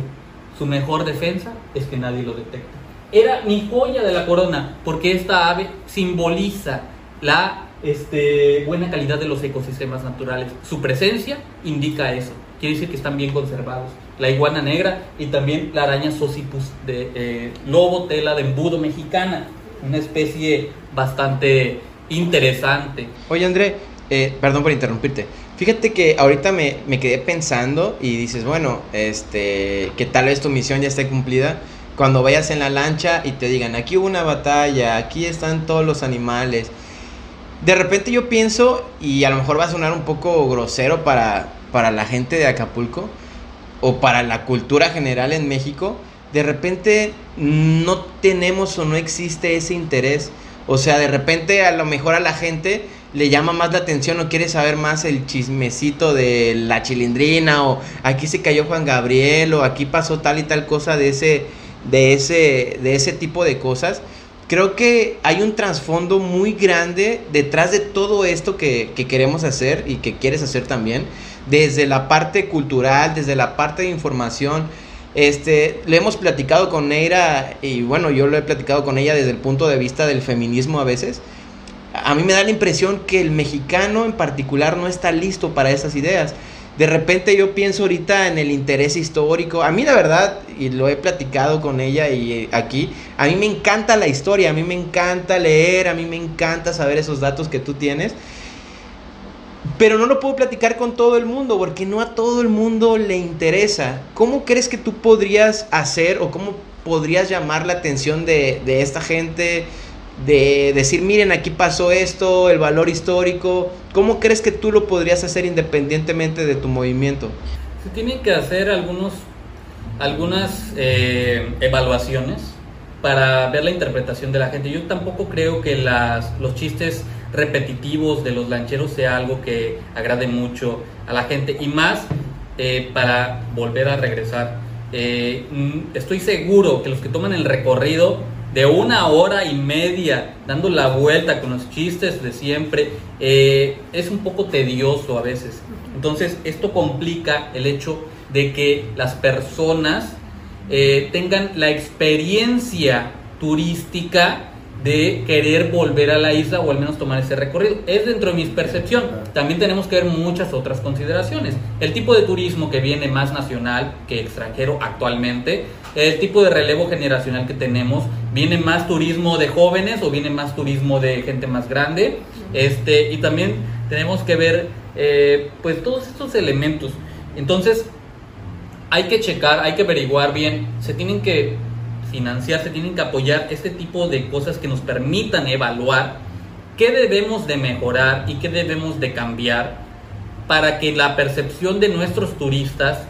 Su mejor defensa es que nadie lo detecta. Era mi joya de la corona, porque esta ave simboliza la este, buena calidad de los ecosistemas naturales. Su presencia indica eso. Quiere decir que están bien conservados. La iguana negra y también la araña Socipus de eh, lobo tela de embudo mexicana. Una especie bastante interesante. Oye, André, eh, perdón por interrumpirte. Fíjate que ahorita me, me quedé pensando y dices, bueno, este, que tal vez tu misión ya esté cumplida. Cuando vayas en la lancha y te digan, aquí hubo una batalla, aquí están todos los animales. De repente yo pienso, y a lo mejor va a sonar un poco grosero para, para la gente de Acapulco, o para la cultura general en México, de repente no tenemos o no existe ese interés. O sea, de repente a lo mejor a la gente le llama más la atención o quiere saber más el chismecito de la chilindrina o aquí se cayó Juan Gabriel o aquí pasó tal y tal cosa de ese de ese de ese tipo de cosas. Creo que hay un trasfondo muy grande detrás de todo esto que, que queremos hacer y que quieres hacer también, desde la parte cultural, desde la parte de información. Este, le hemos platicado con Neira y bueno, yo lo he platicado con ella desde el punto de vista del feminismo a veces. A mí me da la impresión que el mexicano en particular no está listo para esas ideas. De repente yo pienso ahorita en el interés histórico. A mí la verdad, y lo he platicado con ella y eh, aquí, a mí me encanta la historia, a mí me encanta leer, a mí me encanta saber esos datos que tú tienes. Pero no lo puedo platicar con todo el mundo porque no a todo el mundo le interesa. ¿Cómo crees que tú podrías hacer o cómo podrías llamar la atención de, de esta gente? De decir, miren, aquí pasó esto, el valor histórico. ¿Cómo crees que tú lo podrías hacer independientemente de tu movimiento? Se tienen que hacer algunos, algunas eh, evaluaciones para ver la interpretación de la gente. Yo tampoco creo que las, los chistes repetitivos de los lancheros sea algo que agrade mucho a la gente y más eh, para volver a regresar. Eh, mm, estoy seguro que los que toman el recorrido de una hora y media dando la vuelta con los chistes de siempre eh, es un poco tedioso a veces. Entonces esto complica el hecho de que las personas eh, tengan la experiencia turística de querer volver a la isla o al menos tomar ese recorrido. Es dentro de mi percepción. También tenemos que ver muchas otras consideraciones. El tipo de turismo que viene más nacional que extranjero actualmente, el tipo de relevo generacional que tenemos, viene más turismo de jóvenes o viene más turismo de gente más grande. Este, y también tenemos que ver eh, pues todos estos elementos. Entonces, hay que checar, hay que averiguar bien, se tienen que financiar, se tienen que apoyar este tipo de cosas que nos permitan evaluar qué debemos de mejorar y qué debemos de cambiar para que la percepción de nuestros turistas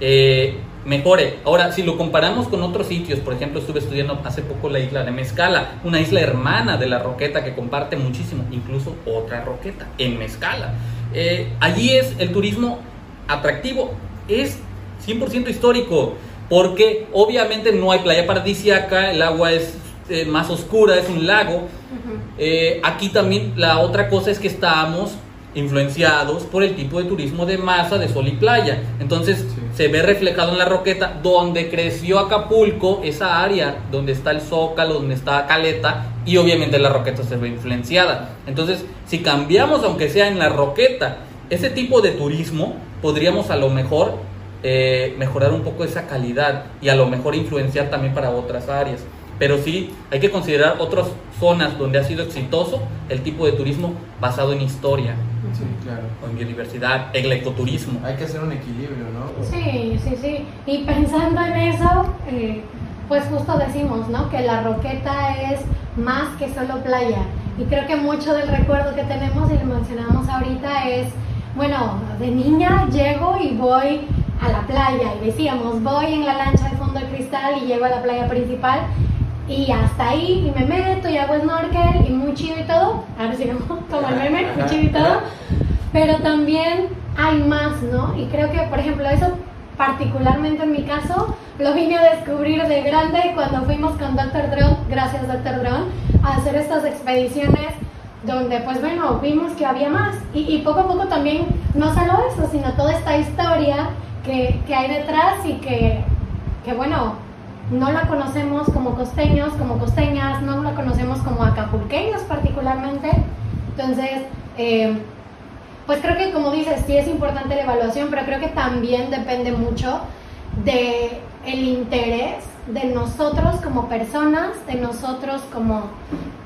eh, mejore. Ahora, si lo comparamos con otros sitios, por ejemplo, estuve estudiando hace poco la isla de Mezcala, una isla hermana de la Roqueta que comparte muchísimo, incluso otra Roqueta en Mezcala. Eh, allí es el turismo atractivo, es 100% histórico, porque obviamente no hay playa paradisíaca, el agua es eh, más oscura, es un lago. Eh, aquí también la otra cosa es que estamos influenciados por el tipo de turismo de masa de sol y playa. Entonces se ve reflejado en la roqueta donde creció Acapulco, esa área donde está el Zócalo, donde está Caleta y obviamente la roqueta se ve influenciada. Entonces, si cambiamos aunque sea en la roqueta ese tipo de turismo, podríamos a lo mejor eh, mejorar un poco esa calidad y a lo mejor influenciar también para otras áreas. Pero sí, hay que considerar otras zonas donde ha sido exitoso el tipo de turismo basado en historia. Sí, claro. O en biodiversidad, el ecoturismo. Hay que hacer un equilibrio, ¿no? Sí, sí, sí. Y pensando en eso, eh, pues justo decimos, ¿no? Que la roqueta es más que solo playa. Y creo que mucho del recuerdo que tenemos, y lo mencionamos ahorita, es, bueno, de niña llego y voy a la playa. Y decíamos, voy en la lancha de fondo de cristal y llego a la playa principal. Y hasta ahí, y me meto y hago snorkel y muy chido y todo. Ahora sí, como el meme, muy chido y todo. Pero también hay más, ¿no? Y creo que, por ejemplo, eso particularmente en mi caso, lo vine a descubrir de grande cuando fuimos con Dr. Drone, gracias Dr. Drone, a hacer estas expediciones donde pues bueno, vimos que había más y, poco a poco también no solo eso, sino toda esta historia que, hay detrás y que, que, bueno, no la conocemos como costeños, como costeñas, no la conocemos como acapulqueños particularmente, entonces... Eh, pues creo que como dices, sí es importante la evaluación, pero creo que también depende mucho de el interés de nosotros como personas, de nosotros como,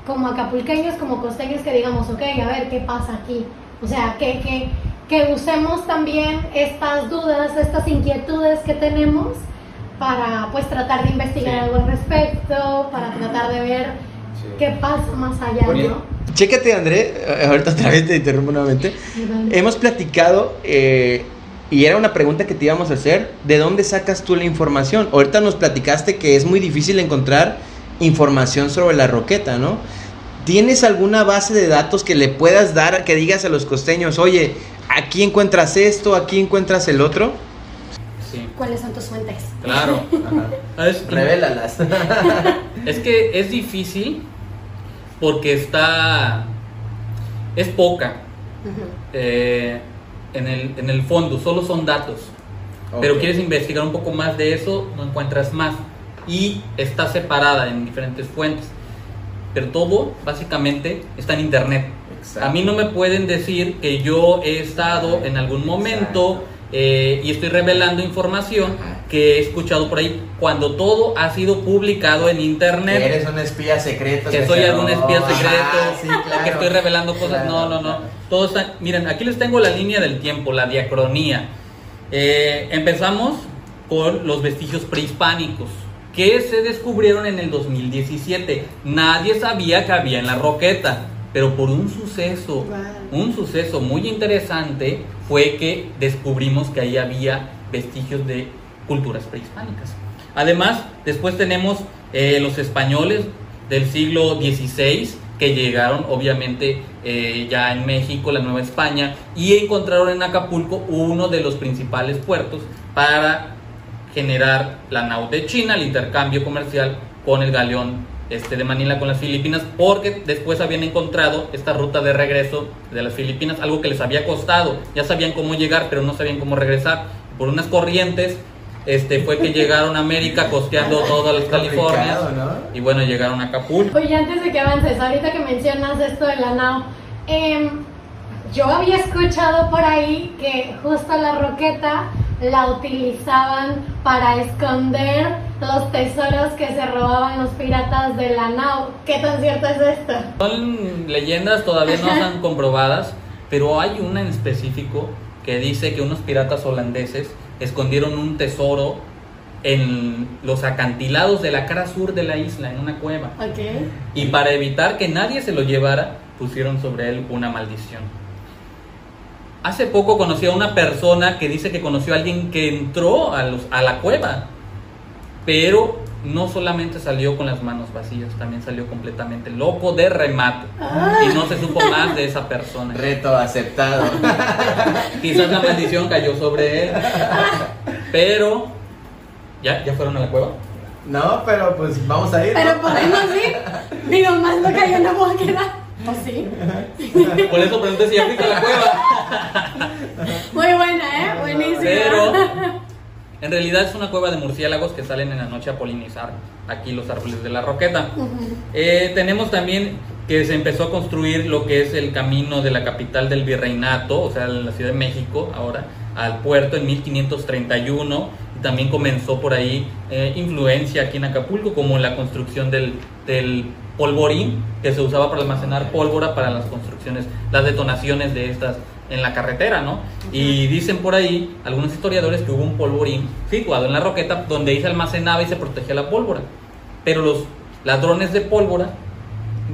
como acapulqueños, como costeños, que digamos, ok, a ver, ¿qué pasa aquí? O sea, que, que, que usemos también estas dudas, estas inquietudes que tenemos para pues tratar de investigar algo al respecto, para tratar de ver qué pasa más allá, ¿no? Chécate, André, eh, ahorita otra vez te interrumpo nuevamente. Hemos platicado, eh, y era una pregunta que te íbamos a hacer, ¿de dónde sacas tú la información? Ahorita nos platicaste que es muy difícil encontrar información sobre la roqueta, ¿no? ¿Tienes alguna base de datos que le puedas dar, que digas a los costeños, oye, aquí encuentras esto, aquí encuentras el otro? Sí. ¿Cuáles son tus fuentes? Claro. Revélalas. es que es difícil porque está, es poca. Eh, en, el, en, el, fondo, solo son datos. Pero quieres investigar un poco más de eso, no encuentras más. Y está separada en diferentes fuentes. Pero todo, básicamente, está en Internet. A mí no me pueden decir que yo he estado en algún momento eh, y estoy revelando información que he escuchado por ahí cuando todo ha sido publicado en internet. Que eres un espía secreto. Que soy algún espía secreto, que estoy revelando cosas. No, no, no. Todo está, miren, aquí les tengo la línea del tiempo, la diacronía. Eh, empezamos con los vestigios prehispánicos que se descubrieron en el 2017. Nadie sabía que había en la roqueta, pero por un suceso, un suceso muy interesante fue que descubrimos que ahí había vestigios de culturas prehispánicas. Además, después tenemos eh, los españoles del siglo XVI que llegaron obviamente eh, ya en México, la Nueva España, y encontraron en Acapulco uno de los principales puertos para generar la nau de China, el intercambio comercial con el galeón este, de Manila con las Filipinas, porque después habían encontrado esta ruta de regreso de las Filipinas, algo que les había costado, ya sabían cómo llegar, pero no sabían cómo regresar, por unas corrientes este fue que llegaron a América costeando todas las Californias y bueno llegaron a Acapulco. Oye, antes de que avances, ahorita que mencionas esto de la nao, em, yo había escuchado por ahí que justo la roqueta la utilizaban para esconder los tesoros que se robaban los piratas de la nao. ¿Qué tan cierto es esto? Son leyendas todavía no están comprobadas, pero hay una en específico que dice que unos piratas holandeses escondieron un tesoro en los acantilados de la cara sur de la isla, en una cueva. Y para evitar que nadie se lo llevara, pusieron sobre él una maldición. Hace poco conocí a una persona que dice que conoció a alguien que entró a, los, a la cueva, pero no solamente salió con las manos vacías, también salió completamente loco de remate. Y no se supo más de esa persona. Reto aceptado. Quizás la maldición cayó sobre él. Pero, ¿ya, ¿ya fueron a la cueva? No, pero pues vamos a ir. Pero podemos ir. Digo, más lo que yo no puedo quedar. ¿O sí? Por eso pregunté si ya fuiste a la cueva. Muy buena, ¿eh? Buenísima. Pero en realidad es una cueva de murciélagos que salen en la noche a polinizar aquí los árboles de la roqueta. Eh, tenemos también que se empezó a construir lo que es el camino de la capital del virreinato, o sea, la Ciudad de México ahora, al puerto en 1531. Y también comenzó por ahí eh, influencia aquí en Acapulco, como la construcción del, del polvorín, que se usaba para almacenar pólvora para las construcciones, las detonaciones de estas en la carretera, ¿no? Y dicen por ahí algunos historiadores que hubo un polvorín situado en la roqueta donde ahí se almacenaba y se protegía la pólvora. Pero los ladrones de pólvora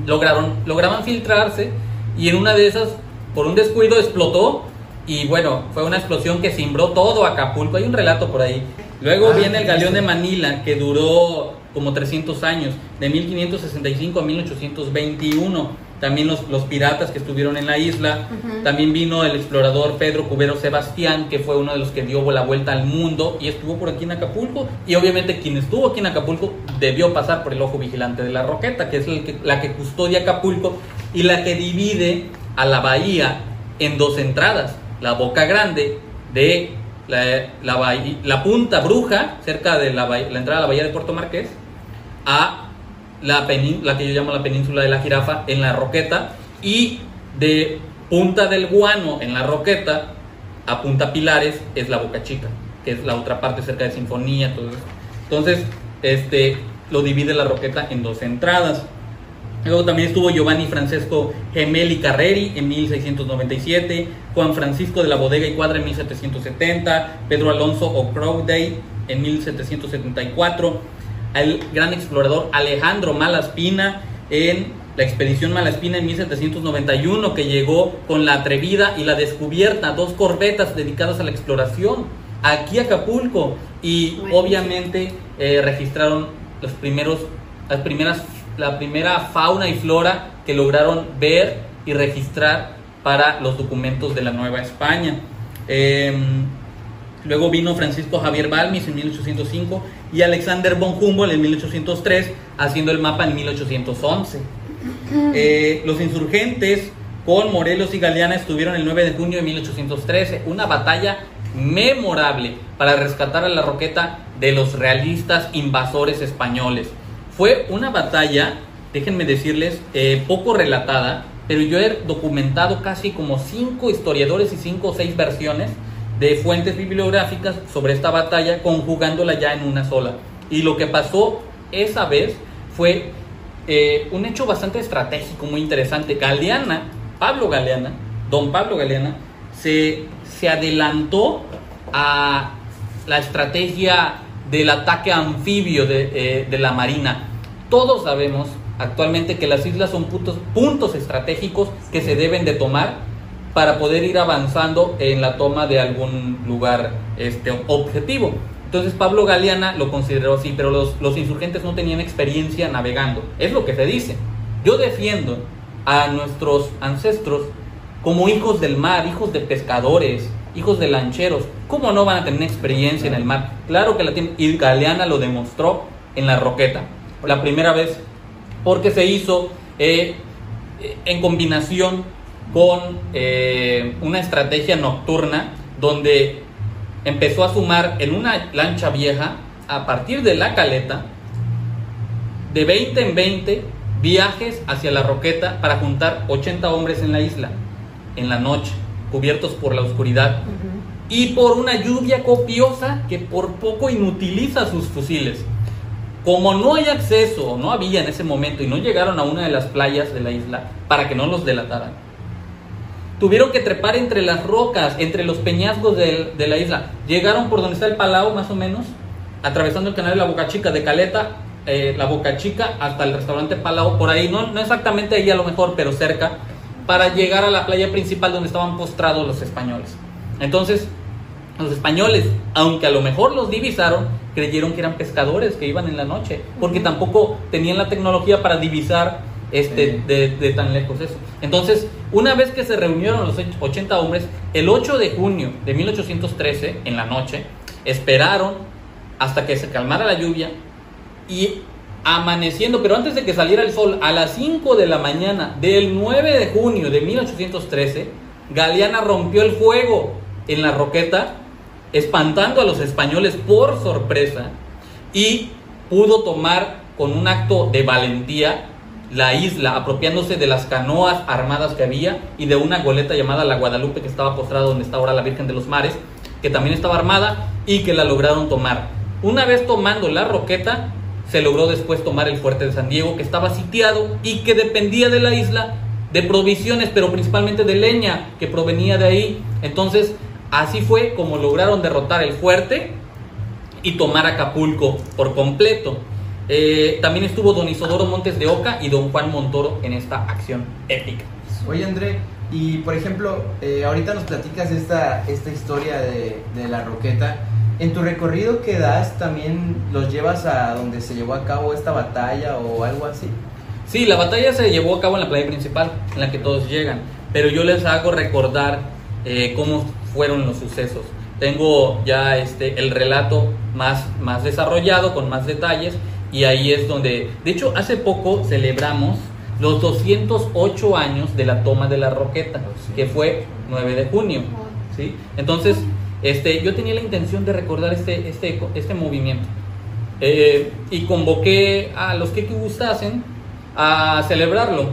lograron, lograban filtrarse y en una de esas, por un descuido, explotó y bueno, fue una explosión que cimbró todo Acapulco. Hay un relato por ahí. Luego Ah, viene el galeón de Manila, que duró como 300 años, de 1565 a 1821. También los, los piratas que estuvieron en la isla. Ujú. También vino el explorador Pedro Cubero Sebastián, que fue uno de los que dio la vuelta al mundo y estuvo por aquí en Acapulco. Y obviamente quien estuvo aquí en Acapulco debió pasar por el ojo vigilante de la Roqueta, que es el que- la que custodia Acapulco y la que divide a la bahía en dos entradas. La boca grande de la, punta bruja, cerca de la, entrada a la bahía de Puerto Marqués, a la, penín- que yo llamo la península de la jirafa en la Roqueta y de Punta del Guano en la Roqueta a Punta Pilares es la Boca Chica, que es la otra parte cerca de Sinfonía, todo. Entonces, este lo divide la Roqueta en dos entradas. Luego también estuvo Giovanni Francesco Gemelli Carreri en 1697, Juan Francisco de la Bodega y Cuadra en 1770, Pedro Alonso O'Crowday en 1774, el gran explorador Alejandro Malaspina en la expedición Malaspina en 1791 que llegó con la atrevida y la descubierta, dos corbetas dedicadas a la exploración aquí a Acapulco y obviamente eh, registraron los primeros, las primeras, la primera fauna y flora que lograron ver y registrar para los documentos de la Nueva España. Em, Luego vino Francisco Javier Balmis en 1805 y Alexander von Humboldt en 1803, haciendo el mapa en 1811. Eh, los insurgentes con Morelos y Galeana estuvieron el 9 de junio de 1813, una batalla memorable para rescatar a la Roqueta de los realistas invasores españoles. Fue una batalla, déjenme decirles, eh, poco relatada, pero yo he documentado casi como cinco historiadores y cinco o seis versiones de fuentes bibliográficas sobre esta batalla, conjugándola ya en una sola. Y lo que pasó esa vez fue eh, un hecho bastante estratégico, muy interesante. Galeana, Pablo Galeana, don Pablo Galeana, se, se adelantó a la estrategia del ataque anfibio de, eh, de la Marina. Todos sabemos actualmente que las islas son puntos, estratégicos que se deben de tomar para poder ir avanzando en la toma de algún lugar este, objetivo. Entonces Pablo Galeana lo consideró así, pero los, los insurgentes no tenían experiencia navegando. Es lo que se dice. Yo defiendo a nuestros ancestros como hijos del mar, hijos de pescadores, hijos de lancheros. ¿Cómo no van a tener experiencia en el mar? Claro que la tienen. Y Galeana lo demostró en la Roqueta. La primera vez, porque se hizo eh, eh, en combinación con eh, una estrategia nocturna donde empezó a sumar en una lancha vieja, a partir de la caleta, de 20 en 20 viajes hacia la roqueta para juntar 80 hombres en la isla, en la noche, cubiertos por la oscuridad y por una lluvia copiosa que por poco inutiliza sus fusiles. Como no hay acceso, no había en ese momento, y no llegaron a una de las playas de la isla para que no los delataran, tuvieron que trepar entre las rocas, entre los peñascos de, de la isla. Llegaron por donde está el Palau, más o menos, atravesando el canal de la Boca Chica, de Caleta, eh, la Boca Chica, hasta el restaurante Palau, por ahí, no, no exactamente ahí a lo mejor, pero cerca, para llegar a la playa principal donde estaban postrados los españoles. Entonces, los españoles, aunque a lo mejor los divisaron, creyeron que eran pescadores que iban en la noche, porque tampoco tenían la tecnología para divisar este, de, de tan lejos eso. Entonces, una vez que se reunieron los 80 hombres, el 8 de junio de 1813, en la noche, esperaron hasta que se calmara la lluvia y amaneciendo, pero antes de que saliera el sol, a las 5 de la mañana del 9 de junio de 1813, Galeana rompió el fuego en la roqueta, espantando a los españoles por sorpresa y pudo tomar con un acto de valentía la isla, apropiándose de las canoas armadas que había y de una goleta llamada la Guadalupe que estaba postrada donde está ahora la Virgen de los Mares, que también estaba armada y que la lograron tomar. Una vez tomando la roqueta, se logró después tomar el fuerte de San Diego, que estaba sitiado y que dependía de la isla de provisiones, pero principalmente de leña que provenía de ahí. Entonces, así fue como lograron derrotar el fuerte y tomar Acapulco por completo. Eh, también estuvo don Isodoro Montes de Oca y don Juan Montoro en esta acción épica. Oye André, y por ejemplo, eh, ahorita nos platicas esta, esta historia de, de la roqueta. ¿En tu recorrido que das también los llevas a donde se llevó a cabo esta batalla o algo así? Sí, la batalla se llevó a cabo en la playa principal, en la que todos llegan, pero yo les hago recordar eh, cómo fueron los sucesos. Tengo ya este, el relato más, más desarrollado, con más detalles, y ahí es donde, de hecho, hace poco celebramos los 208 años de la toma de la Roqueta, que fue 9 de junio. ¿sí? Entonces, este, yo tenía la intención de recordar este, este, este movimiento. Eh, y convoqué a los que gustasen a celebrarlo.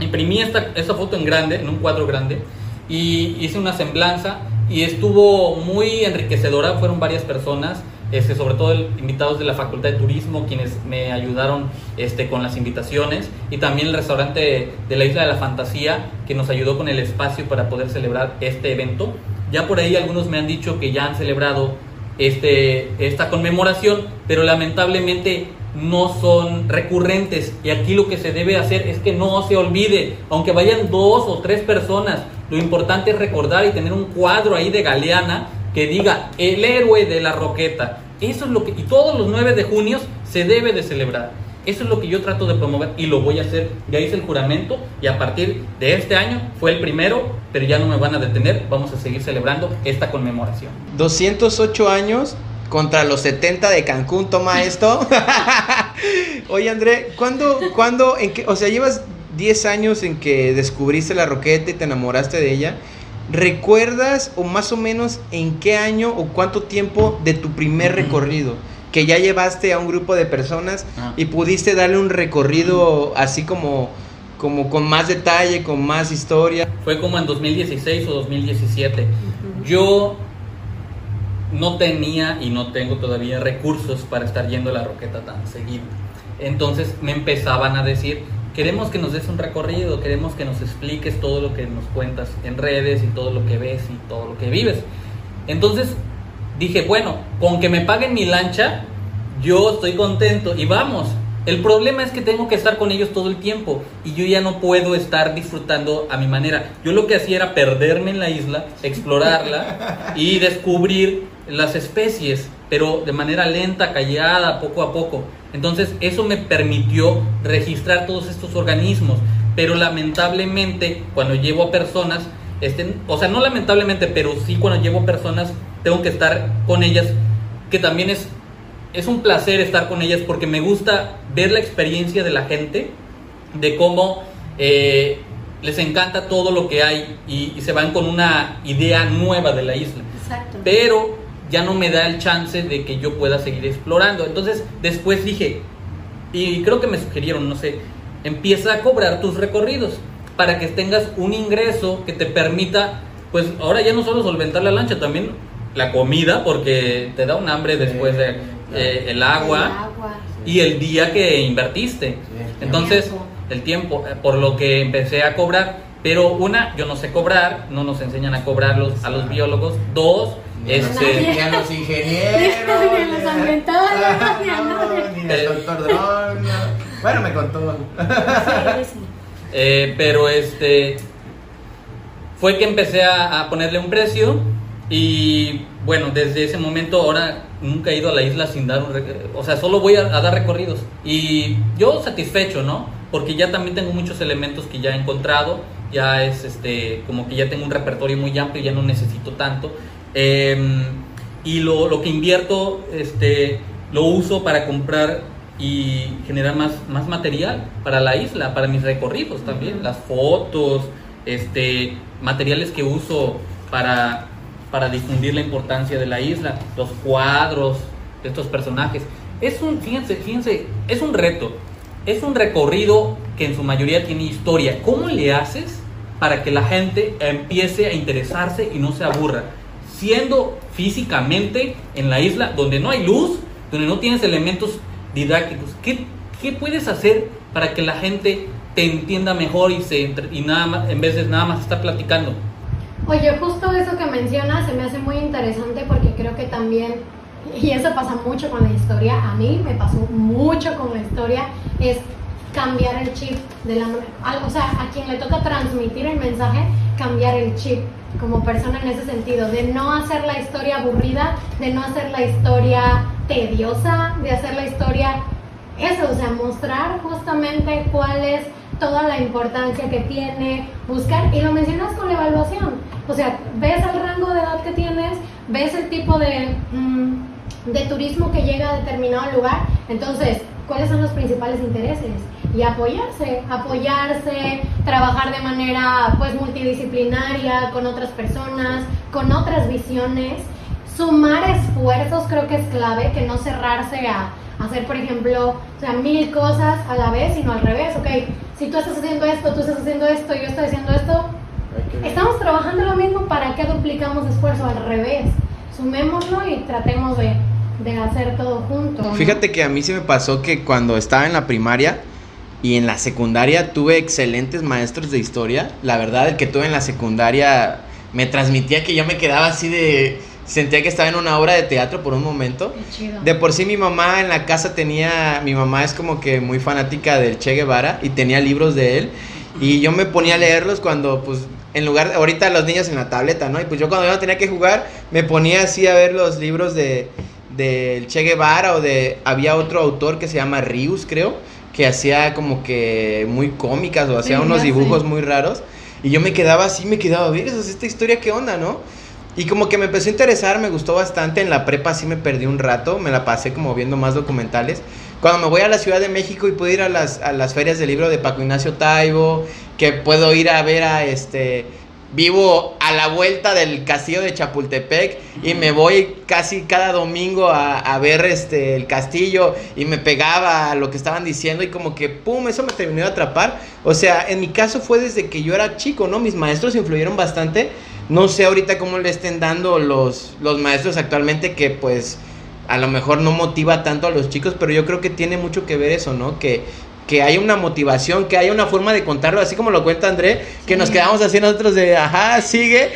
Imprimí esta, esta foto en grande, en un cuadro grande, y hice una semblanza y estuvo muy enriquecedora. Fueron varias personas, este, sobre todo invitados de la Facultad de Turismo, quienes me ayudaron este, con las invitaciones, y también el restaurante de la Isla de la Fantasía, que nos ayudó con el espacio para poder celebrar este evento. Ya por ahí algunos me han dicho que ya han celebrado este, esta conmemoración, pero lamentablemente no son recurrentes y aquí lo que se debe hacer es que no se olvide, aunque vayan dos o tres personas, lo importante es recordar y tener un cuadro ahí de Galeana que diga el héroe de la roqueta. Eso es lo que, y todos los 9 de junio se debe de celebrar. Eso es lo que yo trato de promover y lo voy a hacer. Ya hice el juramento y a partir de este año fue el primero, pero ya no me van a detener. Vamos a seguir celebrando esta conmemoración. 208 años contra los 70 de Cancún, toma esto. Oye, André, ¿cuándo, cuándo, en qué, o sea, llevas 10 años en que descubriste la roqueta y te enamoraste de ella? ¿Recuerdas o más o menos en qué año o cuánto tiempo de tu primer recorrido? Que ya llevaste a un grupo de personas Ah. y pudiste darle un recorrido así como, como con más detalle, con más historia. Fue como en 2016 o 2017. Yo no tenía y no tengo todavía recursos para estar yendo a la roqueta tan seguido. Entonces me empezaban a decir, queremos que nos des un recorrido, queremos que nos expliques todo lo que nos cuentas en redes y todo lo que ves y todo lo que vives. Entonces dije, bueno, con que me paguen mi lancha, yo estoy contento y vamos. El problema es que tengo que estar con ellos todo el tiempo y yo ya no puedo estar disfrutando a mi manera. Yo lo que hacía era perderme en la isla, explorarla y descubrir las especies, pero de manera lenta, callada, poco a poco. Entonces eso me permitió registrar todos estos organismos, pero lamentablemente cuando llevo a personas, este, o sea, no lamentablemente, pero sí cuando llevo a personas, tengo que estar con ellas, que también es es un placer estar con ellas porque me gusta ver la experiencia de la gente, de cómo eh, les encanta todo lo que hay y, y se van con una idea nueva de la isla. Exacto. Pero ya no me da el chance de que yo pueda seguir explorando. Entonces después dije, y creo que me sugirieron, no sé, empieza a cobrar tus recorridos para que tengas un ingreso que te permita, pues ahora ya no solo solventar la lancha, también la comida, porque te da un hambre después de eh, el agua El agua, sí. y el día que invertiste. Entonces, el tiempo, eh, por lo que empecé a cobrar, pero una, yo no sé cobrar, no nos enseñan a cobrar los, a los biólogos. Dos, Ni a los- este, ni a los ingenieros, Ni a los ambientales, ni a nadie. ni al doctor Dron. no. Bueno, me contó. Sí, sí. Eh, pero este fue que empecé a, a ponerle un precio y bueno, desde ese momento ahora nunca he ido a la isla sin dar un... O sea, solo voy a, a dar recorridos. Y yo satisfecho, ¿no? Porque ya también tengo muchos elementos que ya he encontrado. Ya es este, como que ya tengo un repertorio muy amplio, ya no necesito tanto. Em, y lo, lo que invierto, este, lo uso para comprar y generar más, más material para la isla, para mis recorridos también, las fotos, este, materiales que uso para, para difundir la importancia de la isla, los cuadros de estos personajes. Es un, fíjense, fíjense, es un reto, es un recorrido que en su mayoría tiene historia. ¿Cómo le haces para que la gente empiece a interesarse y no se aburra? Siendo físicamente en la isla donde no hay luz, donde no tienes elementos didácticos, ¿qué, qué puedes hacer para que la gente te entienda mejor y, se, y nada más, en vez de nada más estar platicando? Oye, justo eso que mencionas se me hace muy interesante porque creo que también y eso pasa mucho con la historia, a mí me pasó mucho con la historia, es cambiar el chip de la o sea, a quien le toca transmitir el mensaje, cambiar el chip como persona en ese sentido, de no hacer la historia aburrida, de no hacer la historia tediosa, de hacer la historia eso, o sea, mostrar justamente cuál es toda la importancia que tiene, buscar, y lo mencionas con la evaluación, o sea, ves el rango de edad que tienes, ves el tipo de, mm, de turismo que llega a determinado lugar, entonces, ¿cuáles son los principales intereses? Y apoyarse, apoyarse, trabajar de manera pues multidisciplinaria con otras personas, con otras visiones, sumar esfuerzos creo que es clave, que no cerrarse a hacer, por ejemplo, o sea, mil cosas a la vez, sino al revés, ok, si tú estás haciendo esto, tú estás haciendo esto, yo estoy haciendo esto, estamos trabajando lo mismo, ¿para qué duplicamos esfuerzo? Al revés, sumémoslo y tratemos de, de hacer todo junto. Fíjate que a mí se me pasó que cuando estaba en la primaria y en la secundaria tuve excelentes maestros de historia, la verdad el que tuve en la secundaria me transmitía que yo me quedaba así de sentía que estaba en una obra de teatro por un momento. De por sí mi mamá en la casa tenía, mi mamá es como que muy fanática del Che Guevara y tenía libros de él y yo me ponía a leerlos cuando pues en lugar ahorita los niños en la tableta, ¿no? Y pues yo cuando yo no tenía que jugar me ponía así a ver los libros de del Che Guevara o de había otro autor que se llama Rius, creo, que hacía como que muy cómicas o hacía unos dibujos muy raros y yo me quedaba así, me quedaba, ver, esta historia qué onda, ¿no? Y como que me empezó a interesar, me gustó bastante. En la prepa sí me perdí un rato, me la pasé como viendo más documentales. Cuando me voy a la Ciudad de México y puedo ir a las, a las ferias del libro de Paco Ignacio Taibo, que puedo ir a ver a este... Vivo a la vuelta del castillo de Chapultepec y me voy casi cada domingo a, ver este el castillo y me pegaba lo que estaban diciendo y como que pum, eso me terminó de atrapar. O sea, en mi caso fue desde que yo era chico, ¿no? Mis maestros influyeron bastante no sé ahorita cómo le estén dando los, los maestros actualmente que pues a lo mejor no motiva tanto a los chicos, pero yo creo que tiene mucho que ver eso, ¿no? Que, que haya una motivación, que haya una forma de contarlo, así como lo cuenta André, que nos quedamos así nosotros de, ajá, sigue.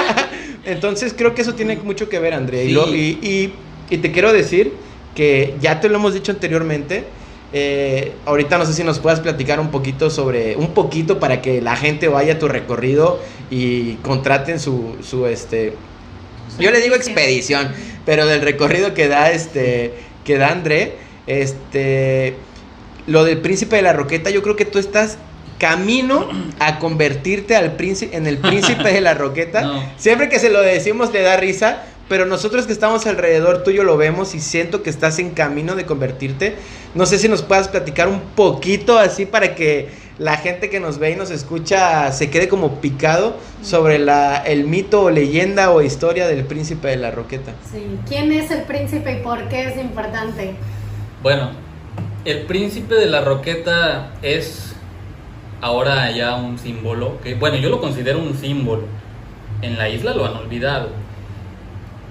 Entonces creo que eso tiene mucho que ver, André. Y, y, y te quiero decir que ya te lo hemos dicho anteriormente, eh, ahorita no sé si nos puedas platicar un poquito sobre, un poquito para que la gente vaya a tu recorrido y contraten su, su este, yo le digo expedición, pero del recorrido que da este, que da André, este, lo del príncipe de la roqueta, yo creo que tú estás camino a convertirte al príncipe, en el príncipe de la roqueta. Siempre que se lo decimos le da risa, pero nosotros que estamos alrededor tuyo lo vemos y siento que estás en camino de convertirte. No sé si nos puedas platicar un poquito así para que la gente que nos ve y nos escucha se quede como picado sobre la, el mito o leyenda o historia del príncipe de la roqueta. Sí, ¿quién es el príncipe y por qué es importante? Bueno, el príncipe de la roqueta es ahora ya un símbolo, que bueno, yo lo considero un símbolo. En la isla lo han olvidado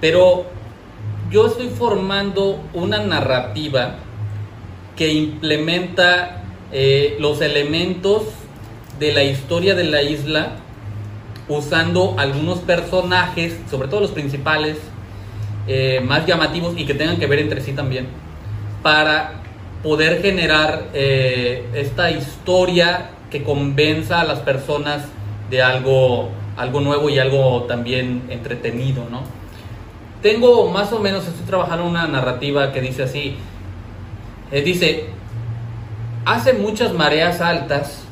pero yo estoy formando una narrativa que implementa eh, los elementos de la historia de la isla usando algunos personajes, sobre todo los principales, eh, más llamativos y que tengan que ver entre sí también, para poder generar eh, esta historia que convenza a las personas de algo, algo nuevo y algo también entretenido, ¿no? Tengo más o menos, estoy trabajando una narrativa que dice así, eh, dice, hace muchas mareas altas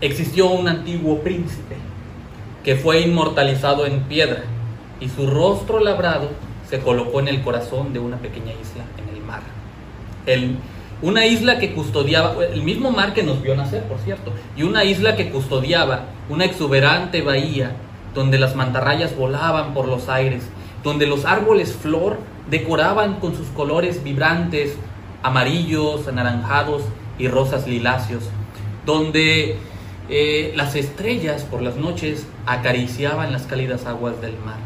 existió un antiguo príncipe que fue inmortalizado en piedra y su rostro labrado se colocó en el corazón de una pequeña isla una isla que custodiaba, el mismo mar que nos vio nacer, por cierto, y una isla que custodiaba una exuberante bahía donde las mantarrayas volaban por los aires donde los árboles flor decoraban con sus colores vibrantes, amarillos, anaranjados y rosas liláceos, donde eh, las estrellas por las noches acariciaban las cálidas aguas del mar,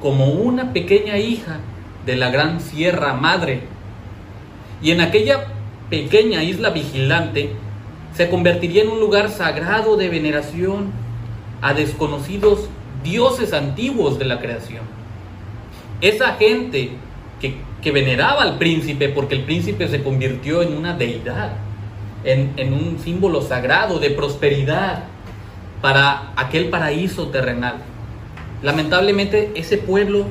como una pequeña hija de la gran sierra madre. Y en aquella pequeña isla vigilante se convertiría en un lugar sagrado de veneración a desconocidos dioses antiguos de la creación. esa gente que, veneraba al príncipe, porque el príncipe se convirtió en una deidad, en un símbolo sagrado de prosperidad para aquel paraíso terrenal. Lamentablemente ese pueblo,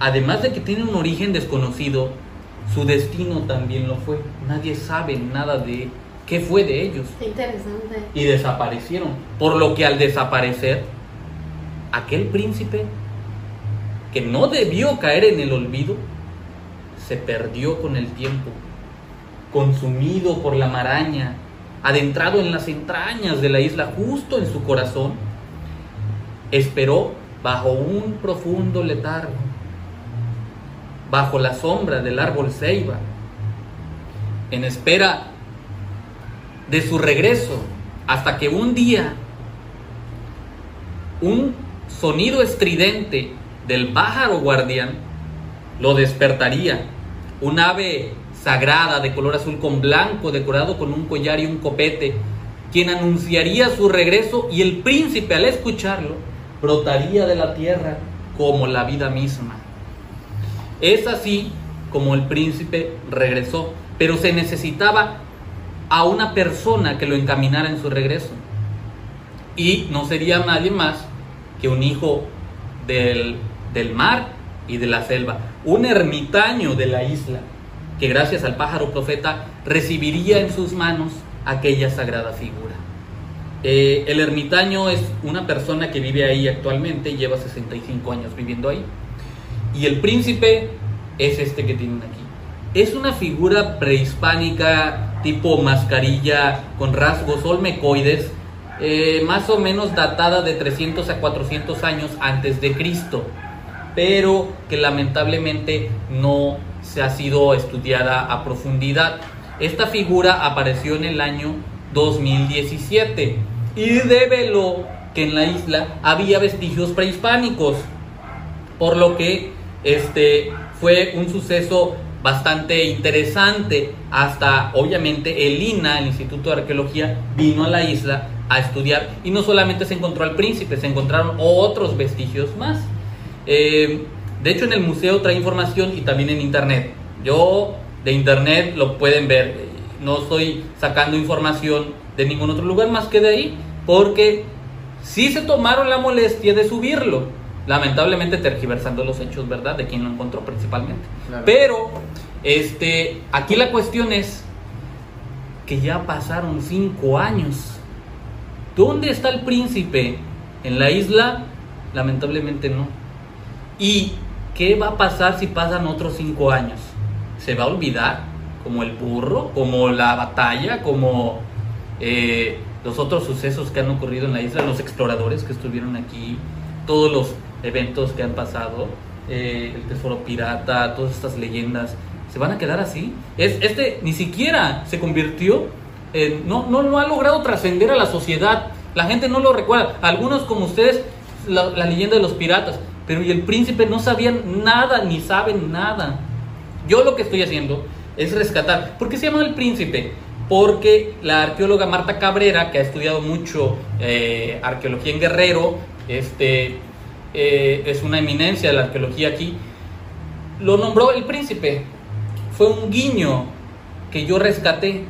además de que tiene un origen desconocido, su destino también lo fue. Nadie sabe nada de qué fue de ellos. Interesante. Y desaparecieron. Por lo que al desaparecer, aquel príncipe que no debió caer en el olvido, se perdió con el tiempo, consumido por la maraña, adentrado en las entrañas de la isla, justo en su corazón, esperó bajo un profundo letargo, bajo la sombra del árbol ceiba, en espera de su regreso, hasta que un día un sonido estridente del pájaro guardián lo despertaría. Un ave sagrada de color azul con blanco, decorado con un collar y un copete, quien anunciaría su regreso y el príncipe al escucharlo brotaría de la tierra como la vida misma. Es así como el príncipe regresó, pero se necesitaba a una persona que lo encaminara en su regreso. Y no sería nadie más que un hijo del, del mar y de la selva, un ermitaño de la isla, que gracias al pájaro profeta recibiría en sus manos aquella sagrada figura. Eh, el ermitaño es una persona que vive ahí actualmente, lleva 65 años viviendo ahí. Y el príncipe es este que tienen aquí. Es una figura prehispánica tipo mascarilla con rasgos olmecoides, eh, más o menos datada de 300 a 400 años antes de Cristo, pero que lamentablemente no se ha sido estudiada a profundidad. Esta figura apareció en el año 2017 y develó que en la isla había vestigios prehispánicos, por lo que este fue un suceso bastante interesante. Hasta obviamente el INA, el Instituto de Arqueología, vino a la isla a estudiar y no solamente se encontró al príncipe, se encontraron otros vestigios más. Eh, de hecho en el museo trae información y también en internet. Yo de internet lo pueden ver. No estoy sacando información de ningún otro lugar más que de ahí, porque sí se tomaron la molestia de subirlo lamentablemente tergiversando los hechos, ¿verdad? De quien lo encontró principalmente. Pero, este, aquí la cuestión es que ya pasaron cinco años. ¿Dónde está el príncipe? ¿En la isla? Lamentablemente no. ¿Y qué va a pasar si pasan otros cinco años? ¿Se va a olvidar? Como el burro, como la batalla, como eh, los otros sucesos que han ocurrido en la isla, los exploradores que estuvieron aquí, todos los eventos que han pasado, eh, el tesoro pirata, todas estas leyendas, ¿se van a quedar así? Es, este ni siquiera se convirtió, en, no, no, no ha logrado trascender a la sociedad, la gente no lo recuerda, algunos como ustedes, la, la leyenda de los piratas, pero y el príncipe no sabían nada ni saben nada. Yo lo que estoy haciendo es rescatar. ¿Por qué se llama el príncipe? Porque la arqueóloga Marta Cabrera, que ha estudiado mucho eh, arqueología en Guerrero, este, eh, es una eminencia de la arqueología aquí, lo nombró el príncipe. Fue un guiño que yo rescaté.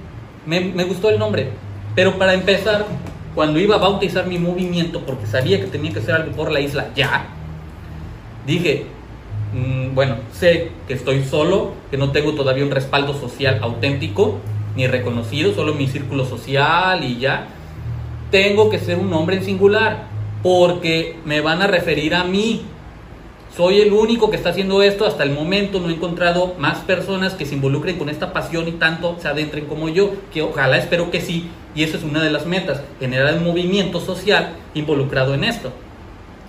Me, gustó el nombre. Pero para empezar, cuando iba a bautizar mi movimiento, porque sabía que tenía que hacer algo por la isla ya, dije, mmm, bueno, sé que estoy solo, que no tengo todavía un respaldo social auténtico, ni reconocido, solo mi círculo social y ya. Tengo que ser un hombre en singular porque me van a referir a mí. Soy el único que está haciendo esto hasta el momento. No he encontrado más personas que se involucren con esta pasión y tanto se adentren como yo, que ojalá espero que sí. Y esa es una de las metas, generar un movimiento social involucrado en esto.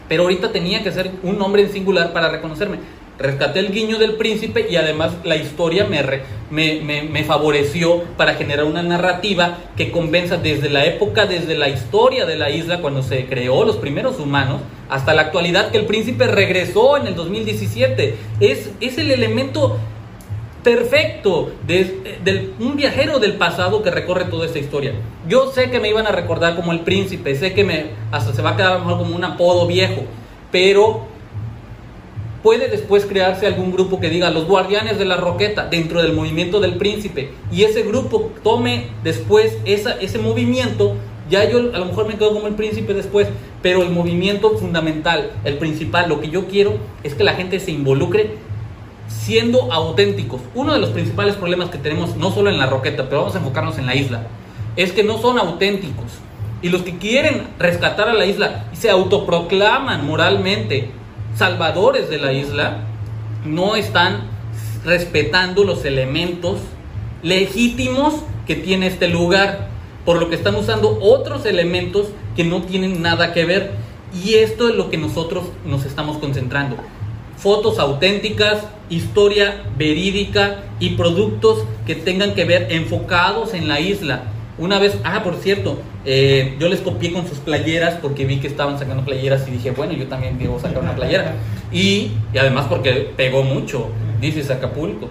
Pero ahorita tenía que ser un hombre en singular para reconocerme rescaté el guiño del príncipe y además la historia me, me, me, me, favoreció para generar una narrativa que convenza desde la época, desde la historia de la isla, cuando se creó los primeros humanos, hasta la actualidad que el príncipe regresó en el 2017. Es, es el elemento perfecto de, de, un viajero del pasado que recorre toda esta historia. Yo sé que me iban a recordar como el príncipe, sé que me, hasta se va a quedar mejor como un apodo viejo, pero puede después crearse algún grupo que diga los guardianes de la roqueta dentro del movimiento del príncipe y ese grupo tome después esa, ese movimiento, ya yo a lo mejor me quedo como el príncipe después, pero el movimiento fundamental, el principal, lo que yo quiero es que la gente se involucre siendo auténticos. Uno de los principales problemas que tenemos, no solo en la roqueta, pero vamos a enfocarnos en la isla, es que no son auténticos. Y los que quieren rescatar a la isla y se autoproclaman moralmente salvadores de la isla, no están respetando los elementos legítimos que tiene este lugar, por lo que están usando otros elementos que no tienen nada que ver. Y esto es lo que nosotros nos estamos concentrando. Fotos auténticas, historia verídica y productos que tengan que ver enfocados en la isla una vez, ah, por cierto, eh, yo les copié con sus playeras porque vi que estaban sacando playeras y dije, bueno, yo también debo sacar una playera. Y, y además porque pegó mucho, dice Acapulco.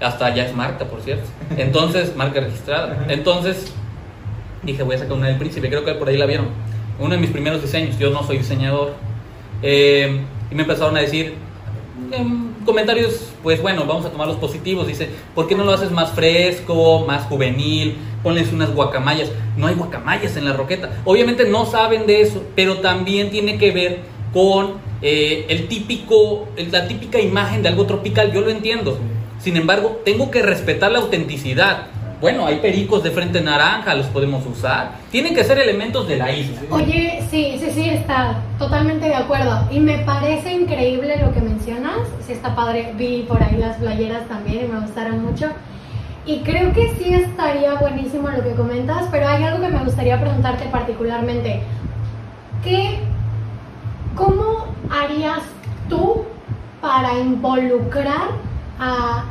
Hasta ya es marca, por cierto. Entonces, marca registrada. Entonces, dije, voy a sacar una del príncipe. Creo que por ahí la vieron. Uno de mis primeros diseños. Yo no soy diseñador. Eh, y me empezaron a decir, comentarios, pues bueno, vamos a tomar los positivos. Dice, ¿por qué no lo haces más fresco, más juvenil? Ponles unas guacamayas. No hay guacamayas en la roqueta. Obviamente no saben de eso, pero también tiene que ver con eh, el típico, la típica imagen de algo tropical. Yo lo entiendo. Sin embargo, tengo que respetar la autenticidad. Bueno, hay pericos de frente naranja, los podemos usar. Tienen que ser elementos de la isla. Oye, sí, sí, sí, está totalmente de acuerdo. Y me parece increíble lo que mencionas. Sí, está padre. Vi por ahí las playeras también y me gustaron mucho. Y creo que sí estaría buenísimo lo que comentas, pero hay algo que me gustaría preguntarte particularmente. ¿Qué, ¿Cómo harías tú para involucrar a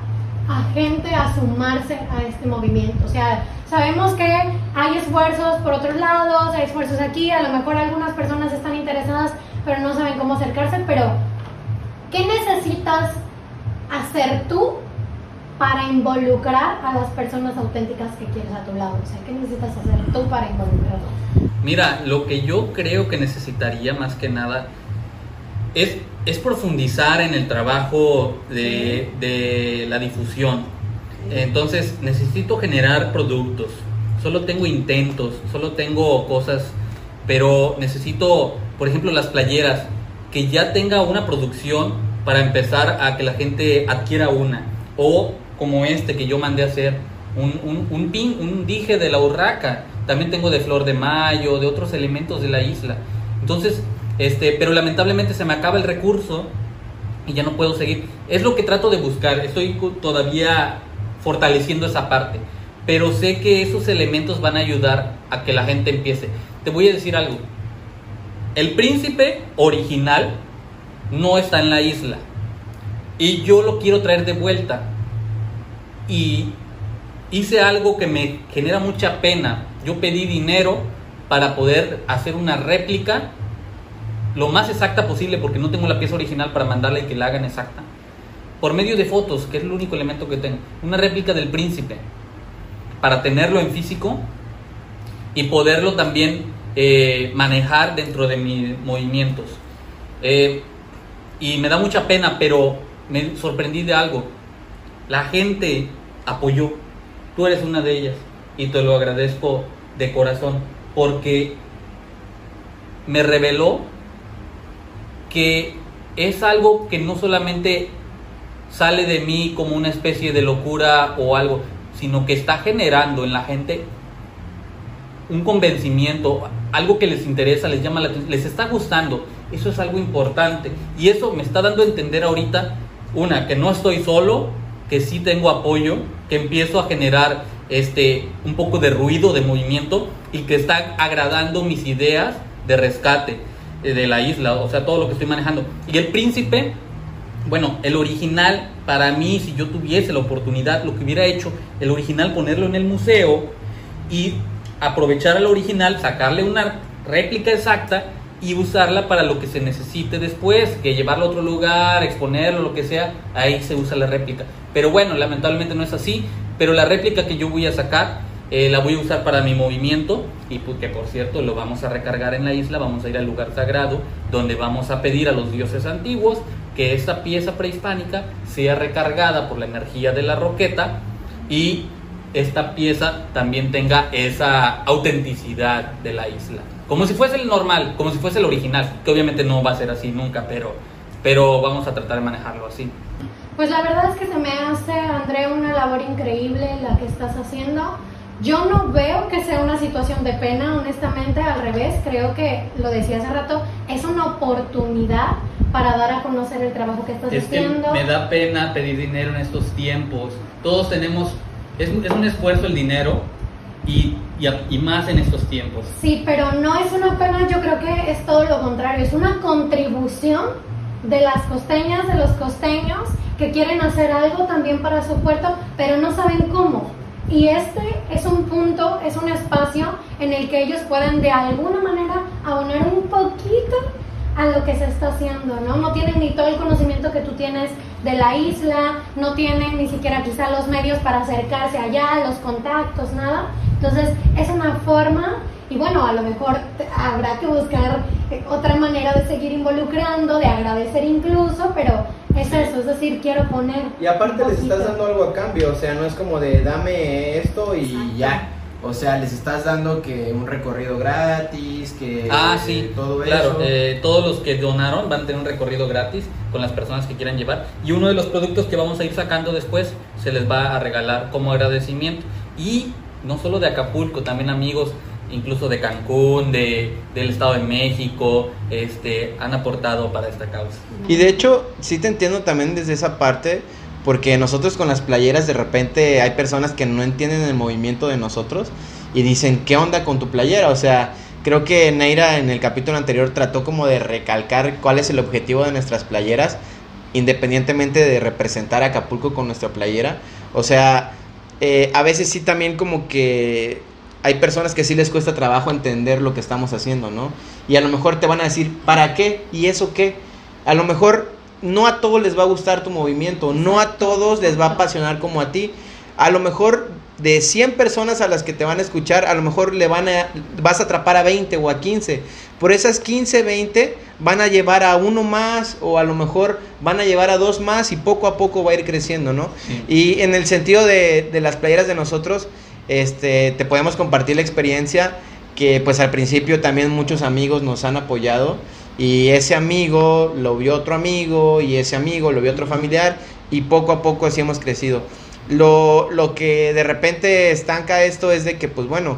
a gente a sumarse a este movimiento. O sea, sabemos que hay esfuerzos por otros lados, hay esfuerzos aquí, a lo mejor algunas personas están interesadas, pero no saben cómo acercarse, pero ¿qué necesitas hacer tú para involucrar a las personas auténticas que quieres a tu lado? O sea, ¿qué necesitas hacer tú para involucrarlos? Mira, lo que yo creo que necesitaría más que nada es, es profundizar en el trabajo de, la difusión. Entonces necesito generar productos. Solo tengo intentos, solo tengo cosas, pero necesito, por ejemplo, las playeras, que ya tenga una producción para empezar a que la gente adquiera una. O como este que yo mandé a hacer, un, un, un, pin, un dije de la urraca. También tengo de flor de mayo, de otros elementos de la isla. Entonces, este, pero lamentablemente se me acaba el recurso y ya no puedo seguir. Es lo que trato de buscar, estoy todavía fortaleciendo esa parte, pero sé que esos elementos van a ayudar a que la gente empiece. Te voy a decir algo, el príncipe original no está en la isla y yo lo quiero traer de vuelta y hice algo que me genera mucha pena. Yo pedí dinero para poder hacer una réplica lo más exacta posible porque no tengo la pieza original para mandarle y que la hagan exacta. Por medio de fotos, que es el único elemento que tengo. Una réplica del príncipe. Para tenerlo en físico y poderlo también eh, manejar dentro de mis movimientos. Eh, y me da mucha pena, pero me sorprendí de algo. La gente apoyó. Tú eres una de ellas. Y te lo agradezco de corazón. Porque me reveló que es algo que no solamente sale de mí como una especie de locura o algo, sino que está generando en la gente un convencimiento, algo que les interesa, les llama la atención, les está gustando. Eso es algo importante. Y eso me está dando a entender ahorita, una, que no estoy solo, que sí tengo apoyo, que empiezo a generar este un poco de ruido, de movimiento y que está agradando mis ideas de rescate. Eh, de la isla, o sea, todo lo que estoy manejando. Y el príncipe, bueno, el original, para mí, si yo tuviese la oportunidad, lo que hubiera hecho, el original ponerlo en el museo y aprovechar al original, sacarle una réplica exacta y usarla para lo que se necesite después, que llevarlo a otro lugar, exponerlo, lo que sea, ahí se usa la réplica. Pero bueno, lamentablemente no es así, pero la réplica que yo voy a sacar eh, la voy a usar para mi movimiento y pues, que por cierto lo vamos a recargar en la isla, vamos a ir al lugar sagrado donde vamos a pedir a los dioses antiguos que esta pieza prehispánica sea recargada por la energía de la roqueta y esta pieza también tenga esa autenticidad de la isla. Como si fuese el normal, como si fuese el original, que obviamente no va a ser así nunca, pero, pero vamos a tratar de manejarlo así. Pues la verdad es que se me hace, André, una labor increíble la que estás haciendo. Yo no veo que sea una situación de pena, honestamente, al revés, creo que, lo decía hace rato, es una oportunidad para dar a conocer el trabajo que estás Es que haciendo. me da pena pedir dinero en estos tiempos. Todos tenemos, es, un- es un esfuerzo el dinero y, y, y más en estos tiempos. Sí, pero no es una pena, yo creo que es todo lo contrario, es una contribución de las costeñas, de los costeños, que quieren hacer algo también para su puerto, pero no saben cómo. Y este es un punto, es un espacio en el que ellos pueden de alguna manera abonar un poquito a lo que se está haciendo, ¿no? No tienen ni todo el conocimiento que tú tienes de la isla, no tienen ni siquiera quizá los medios para acercarse allá, los contactos, nada. Entonces es una forma y bueno, a lo mejor habrá que buscar eh, otra manera de seguir involucrando, de agradecer incluso, pero es eso, es decir, quiero poner... Y aparte les estás dando algo a cambio, o sea, no es como de dame esto y Exacto. ya. O sea, les estás dando que un recorrido gratis, que Ah, sí, todo claro. eso. eh, todos los que donaron van a tener un recorrido gratis con las personas que quieran llevar. Y uno de los productos que vamos a ir sacando después se les va a regalar como agradecimiento. Y no solo de Acapulco, también amigos, incluso de Cancún, de, del Estado de México, este, han aportado para esta causa. Y de hecho, sí te entiendo también desde esa parte, porque nosotros con las playeras de repente hay personas que no entienden el movimiento de nosotros y dicen, ¿qué onda con tu playera? O sea, creo que Neira en el capítulo anterior trató como de recalcar cuál es el objetivo de nuestras playeras, independientemente de representar a Acapulco con nuestra playera. O sea, eh, a veces sí también como que hay personas que sí les cuesta trabajo entender lo que estamos haciendo, ¿no? Y a lo mejor te van a decir, ¿para qué? ¿Y eso qué? A lo mejor no a todos les va a gustar tu movimiento, no a todos les va a apasionar como a ti. A lo mejor de 100 personas a las que te van a escuchar, a lo mejor le van a vas a atrapar a 20 o a 15. Por esas 15, 20 van a llevar a uno más o a lo mejor van a llevar a dos más y poco a poco va a ir creciendo, ¿no? Sí. Y en el sentido de, de las playeras de nosotros, este, te podemos compartir la experiencia que pues al principio también muchos amigos nos han apoyado y ese amigo lo vio otro amigo y ese amigo lo vio otro familiar y poco a poco así hemos crecido. Lo, lo que de repente estanca esto es de que pues bueno,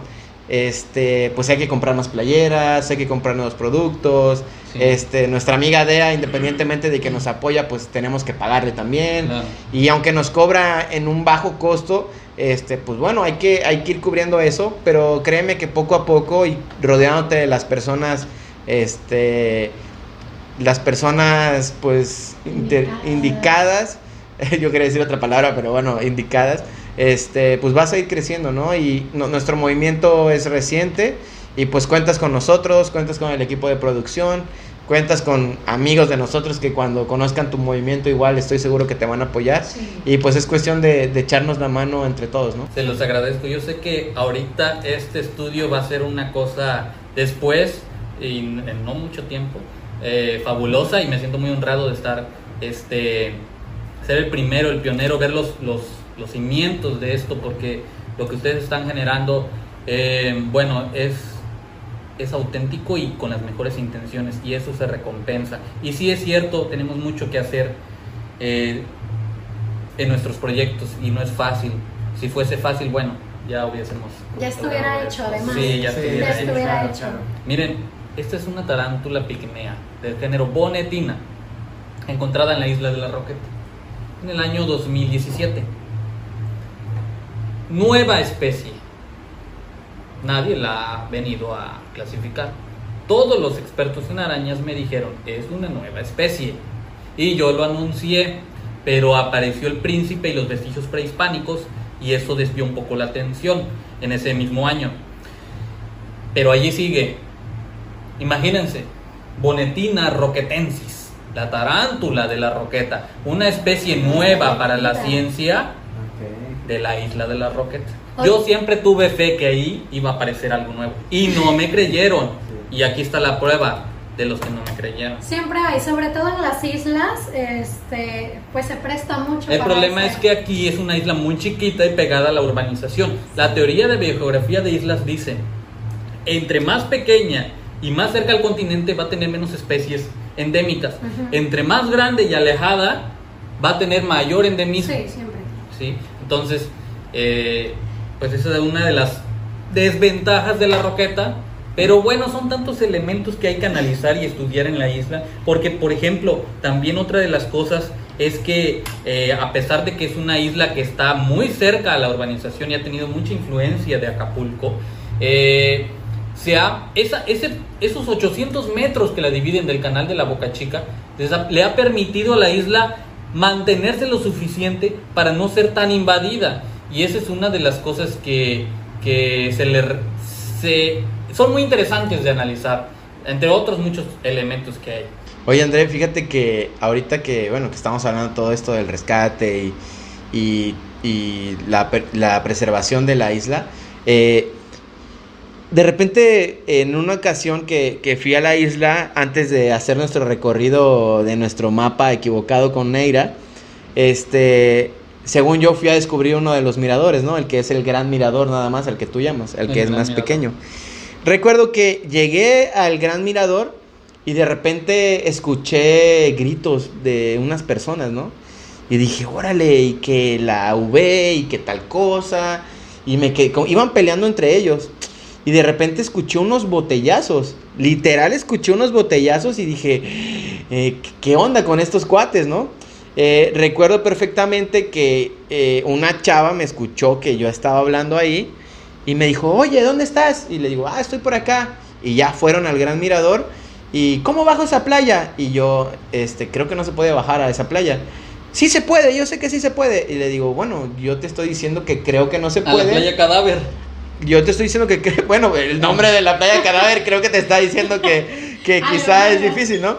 este, pues hay que comprar más playeras, hay que comprar nuevos productos, Sí. este, nuestra amiga Dea, independientemente de que nos apoya, pues tenemos que pagarle también. Claro. Y aunque nos cobra en un bajo costo, este, pues bueno, hay que, hay que ir cubriendo eso, pero créeme que poco a poco y rodeándote de las personas, este, las personas, pues, inter- indicadas, yo quería decir otra palabra, pero bueno, indicadas, este, pues vas a ir creciendo, ¿no? Y no- nuestro movimiento es reciente y pues cuentas con nosotros, cuentas con el equipo de producción, cuentas con amigos de nosotros que cuando conozcan tu movimiento igual estoy seguro que te van a apoyar. Sí. Y pues es cuestión de, de echarnos la mano entre todos, ¿no? Se los agradezco. Yo sé que ahorita este estudio va a ser una cosa después, y en en no mucho tiempo, eh, fabulosa y me siento muy honrado de estar, este, ser el primero, el pionero, ver los, los, los cimientos de esto, porque lo que ustedes están generando, eh, bueno, es, es auténtico y con las mejores intenciones y eso se recompensa. Y sí es cierto, tenemos mucho que hacer. eh, en nuestros proyectos y no es fácil. Si fuese fácil, bueno, ya hubiésemos. Ya estuviera hecho, además. Sí, ya estuviera Ya hecho. estuviera hecho. Miren, esta es una tarántula pigmea del género bonetina, encontrada en la isla de la Roqueta en el año 2017. Nueva especie. Nadie la ha venido a clasificar. Todos los expertos en arañas me dijeron, es una nueva especie. Y yo lo anuncié, pero apareció el príncipe y los vestigios prehispánicos y eso desvió un poco la atención en ese mismo año. Pero allí sigue. Imagínense, Bonetina roquetensis, la tarántula de la roqueta, una especie nueva para la ciencia de la isla de la roqueta. Yo siempre tuve fe que ahí iba a aparecer algo nuevo y no me creyeron. Y aquí está la prueba. de los que no me creyeron. Siempre hay, sobre todo en las islas, este, pues se presta mucho. El para problema ese- es que aquí es una isla muy chiquita y pegada a la urbanización. La teoría de biogeografía de islas dice, entre más pequeña y más cerca al continente va a tener menos especies endémicas. Entre más grande y alejada va a tener mayor endemismo. Sí, siempre. ¿sí? Entonces, eh, pues esa es una de las desventajas de la roqueta. Pero bueno, son tantos elementos que hay que analizar y estudiar en la isla. Porque, por ejemplo, también otra de las cosas es que eh, a pesar de que es una isla que está muy cerca a la urbanización y ha tenido mucha influencia de Acapulco, eh, se ha- esa- ese- esos 800 metros que la dividen del canal de la Boca Chica le ha permitido a la isla mantenerse lo suficiente para no ser tan invadida. Y esa es una de las cosas que, que se le, se, son muy interesantes de analizar, entre otros muchos elementos que hay. Oye André, fíjate que ahorita que, bueno, que estamos hablando de todo esto del rescate y, y, y la, la preservación de la isla, eh, de repente en una ocasión que, que fui a la isla antes de hacer nuestro recorrido de nuestro mapa equivocado con Neira, este, según yo fui a descubrir uno de los miradores, ¿no? El que es el gran mirador nada más, el que tú llamas, el El que es más mirador. pequeño. Recuerdo que llegué al gran mirador y de repente escuché gritos de unas personas, ¿no? Y dije, órale, y que la V y que tal cosa. Y me quedé, como- iban peleando entre ellos. Y de repente escuché unos botellazos. Literal escuché unos botellazos y dije, eh, ¿qué onda con estos cuates, no? Eh, recuerdo perfectamente que eh, una chava me escuchó que yo estaba hablando ahí y me dijo, oye, ¿dónde estás? Y le digo, ah, estoy por acá. Y ya fueron al gran mirador. ¿Y cómo bajo esa playa? Y yo, este, creo que no se puede bajar a esa playa. Sí se puede, yo sé que sí se puede. Y le digo, bueno, yo te estoy diciendo que creo que no se A la puede. playa Cadáver. Yo te estoy diciendo que, cre- bueno, el nombre de la playa cadáver creo que te está diciendo que, que Ay, quizá es difícil, ¿no?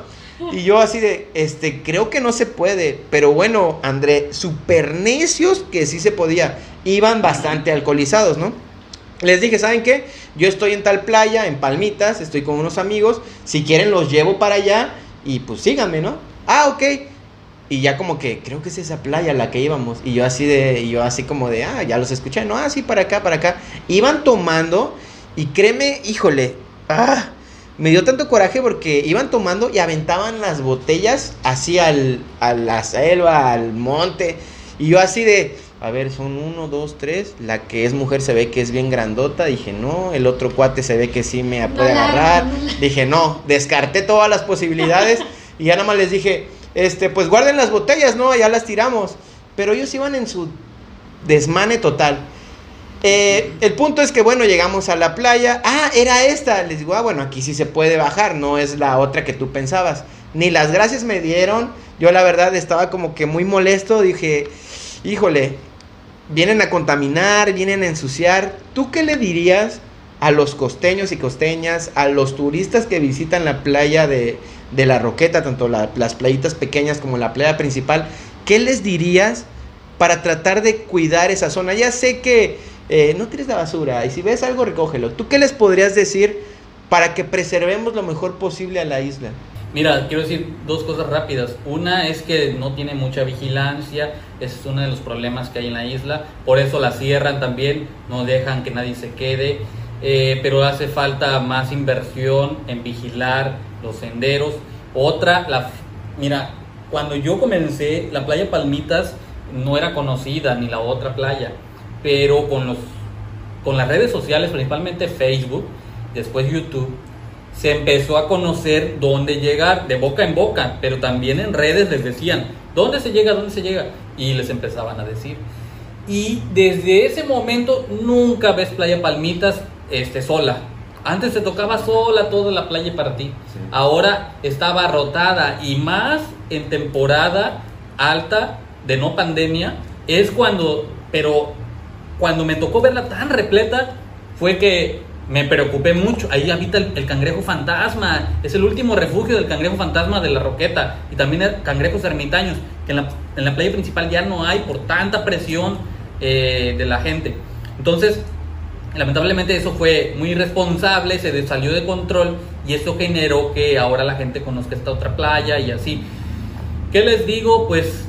Y yo así de, este, creo que no se puede, pero bueno, André, super necios que sí se podía, iban bastante alcoholizados, ¿no? Les dije, ¿saben qué? Yo estoy en tal playa, en Palmitas, estoy con unos amigos, si quieren los llevo para allá y pues síganme, ¿no? Ah, ok. Y ya como que, creo que es esa playa a la que íbamos. Y yo así de, y yo así como de, ah, ya los escuché, no, ah, sí, para acá, para acá. Iban tomando y créeme, híjole, ah, me dio tanto coraje porque iban tomando y aventaban las botellas así al, a la selva, al monte. Y yo así de, a ver, son uno, dos, tres. La que es mujer se ve que es bien grandota. Dije, no. El otro cuate se ve que sí me puede agarrar. Dije, no. Descarté todas las posibilidades. y ya nada más les dije, este, pues guarden las botellas, ¿no? Ya las tiramos. Pero ellos iban en su desmane total. Eh, el punto es que, bueno, llegamos a la playa. Ah, era esta. Les digo, ah, bueno, aquí sí se puede bajar, no es la otra que tú pensabas. Ni las gracias me dieron. Yo, la verdad, estaba como que muy molesto. Dije, híjole, vienen a contaminar, vienen a ensuciar. ¿Tú qué le dirías a los costeños y costeñas, a los turistas que visitan la playa de, de la Roqueta, tanto la- las playitas pequeñas como la playa principal? ¿Qué les dirías para tratar de cuidar esa zona? Ya sé que eh, no tires la basura y si ves algo, recógelo. ¿Tú qué les podrías decir para que preservemos lo mejor posible a la isla? Mira, quiero decir dos cosas rápidas. Una es que no tiene mucha vigilancia, ese es uno de los problemas que hay en la isla, por eso la cierran también, no dejan que nadie se quede, eh, pero hace falta más inversión en vigilar los senderos. Otra, la, mira, cuando yo comencé, la playa Palmitas no era conocida, ni la otra playa, pero con, los, con las redes sociales, principalmente Facebook, después YouTube, se empezó a conocer dónde llegar, de boca en boca, pero también en redes les decían, ¿dónde se llega? ¿Dónde se llega? Y les empezaban a decir. Y desde ese momento nunca ves Playa Palmitas este, sola. Antes te tocaba sola toda la playa para ti. Ahora estaba rotada y más en temporada alta de no pandemia es cuando, pero cuando me tocó verla tan repleta fue que me preocupé mucho. Ahí habita el, el cangrejo fantasma. Es el último refugio del cangrejo fantasma de la Roqueta. Y también cangrejos ermitaños, que en la, en la playa principal ya no hay por tanta presión eh, de la gente. Entonces, Lamentablemente eso fue muy irresponsable, se salió de control y eso generó que ahora la gente conozca esta otra playa y así. ¿Qué les digo? Pues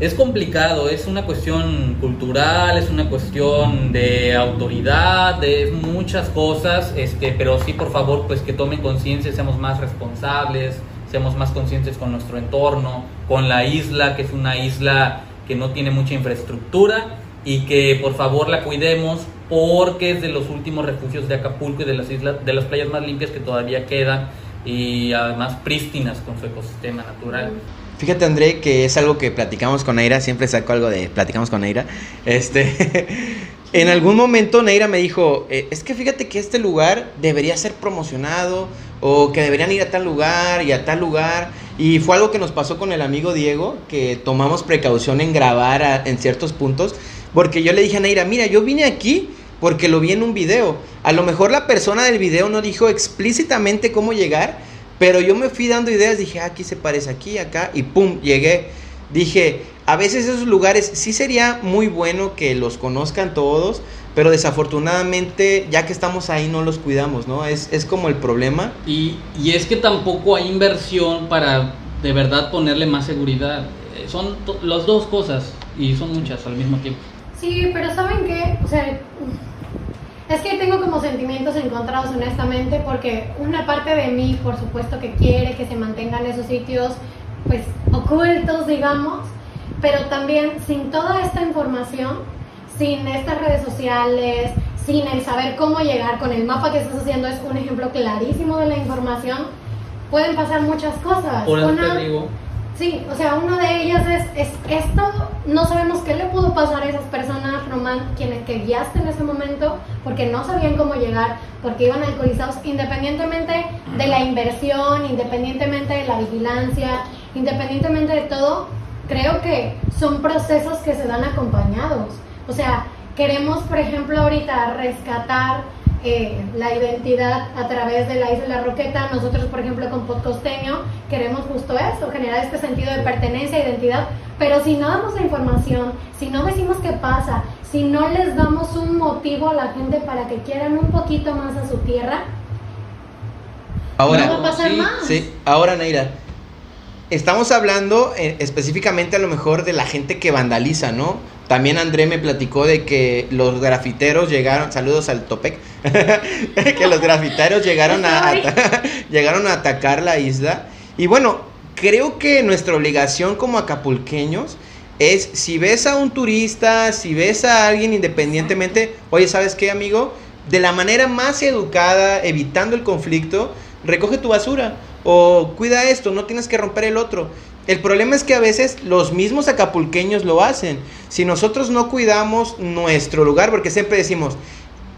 es complicado, es una cuestión cultural, es una cuestión de autoridad, de muchas cosas, este, pero sí por favor pues que tomen conciencia, seamos más responsables, seamos más conscientes con nuestro entorno, con la isla, que es una isla que no tiene mucha infraestructura y que por favor la cuidemos porque es de los últimos refugios de Acapulco y de las islas, de las playas más limpias que todavía quedan y además prístinas con su ecosistema natural. Fíjate, André, que es algo que platicamos con Neira, siempre saco algo de platicamos con Neira. Este, en algún momento Neira me dijo, eh, es que fíjate que este lugar debería ser promocionado o que deberían ir a tal lugar y a tal lugar. Y fue algo que nos pasó con el amigo Diego, que tomamos precaución en grabar en ciertos puntos, porque yo le dije a Neira, mira, yo vine aquí porque lo vi en un video. A lo mejor la persona del video no dijo explícitamente cómo llegar, pero yo me fui dando ideas, dije, ah, aquí se parece aquí, acá, y pum, llegué. Dije, a veces esos lugares sí sería muy bueno que los conozcan todos, pero desafortunadamente ya que estamos ahí no los cuidamos, ¿no? Es, es como el problema. Y, y, es que tampoco hay inversión para de verdad ponerle más seguridad. Eh, son las dos cosas y son muchas al mismo tiempo. Sí, pero ¿saben qué? O sea, es que tengo como sentimientos encontrados honestamente porque una parte de mí, por supuesto, que quiere que se mantengan esos sitios pues ocultos, digamos, pero también sin toda esta información, sin estas redes sociales, sin el saber cómo llegar con el mapa que estás haciendo es un ejemplo clarísimo de la información, pueden pasar muchas cosas. Eso te digo Sí, o sea, uno de ellas es, es esto, no sabemos qué le pudo pasar a esas personas, Román, quienes que guiaste en ese momento, porque no sabían cómo llegar, porque iban alcoholizados, independientemente de la inversión, independientemente de la vigilancia, independientemente de todo, creo que son procesos que se dan acompañados. O sea, queremos, por ejemplo, ahorita rescatar eh, la identidad a través de la isla de la Roqueta. Nosotros, por ejemplo, con Podcosteño, queremos justo eso, generar este sentido de pertenencia, identidad. Pero si no damos la información, si no decimos qué pasa, si no les damos un motivo a la gente para que quieran un poquito más a su tierra, ahora, no va a pasar más. Sí, ahora, Neira. Estamos hablando eh, específicamente a lo mejor de la gente que vandaliza, ¿no? También André me platicó de que los grafiteros llegaron, saludos al Topec, que los grafiteros llegaron a, llegaron a atacar la isla. Y bueno, creo que nuestra obligación como acapulqueños es si ves a un turista, si ves a alguien independientemente, oye, ¿sabes qué, amigo? De la manera más educada, evitando el conflicto, recoge tu basura o cuida esto, no tienes que romper el otro. El problema es que a veces los mismos acapulqueños lo hacen. Si nosotros no cuidamos nuestro lugar, porque siempre decimos,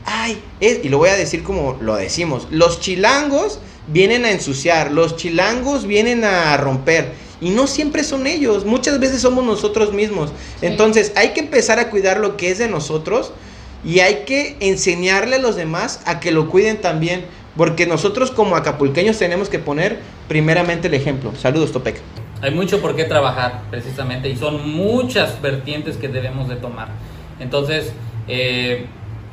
ay, y lo voy a decir como lo decimos, los chilangos vienen a ensuciar, los chilangos vienen a romper. Y no siempre son ellos, muchas veces somos nosotros mismos. Entonces hay que empezar a cuidar lo que es de nosotros y hay que enseñarle a los demás a que lo cuiden también. Porque nosotros como acapulqueños tenemos que poner primeramente el ejemplo. Saludos, Topec. Hay mucho por qué trabajar, precisamente, y son muchas vertientes que debemos de tomar. Entonces, eh,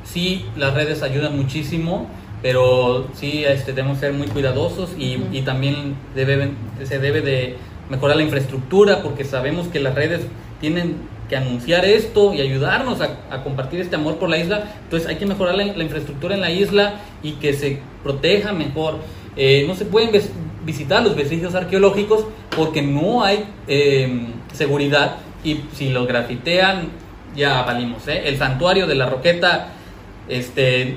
sí, las redes ayudan muchísimo, pero sí este, debemos ser muy cuidadosos y, y también debe, se debe de mejorar la infraestructura porque sabemos que las redes tienen que anunciar esto y ayudarnos a, compartir este amor por la isla. Entonces hay que mejorar la, infraestructura en la isla y que se proteja mejor. Eh, no se pueden visitar los vestigios arqueológicos porque no hay eh, seguridad y si los grafitean ya valimos. ¿eh? El santuario de la Roqueta este,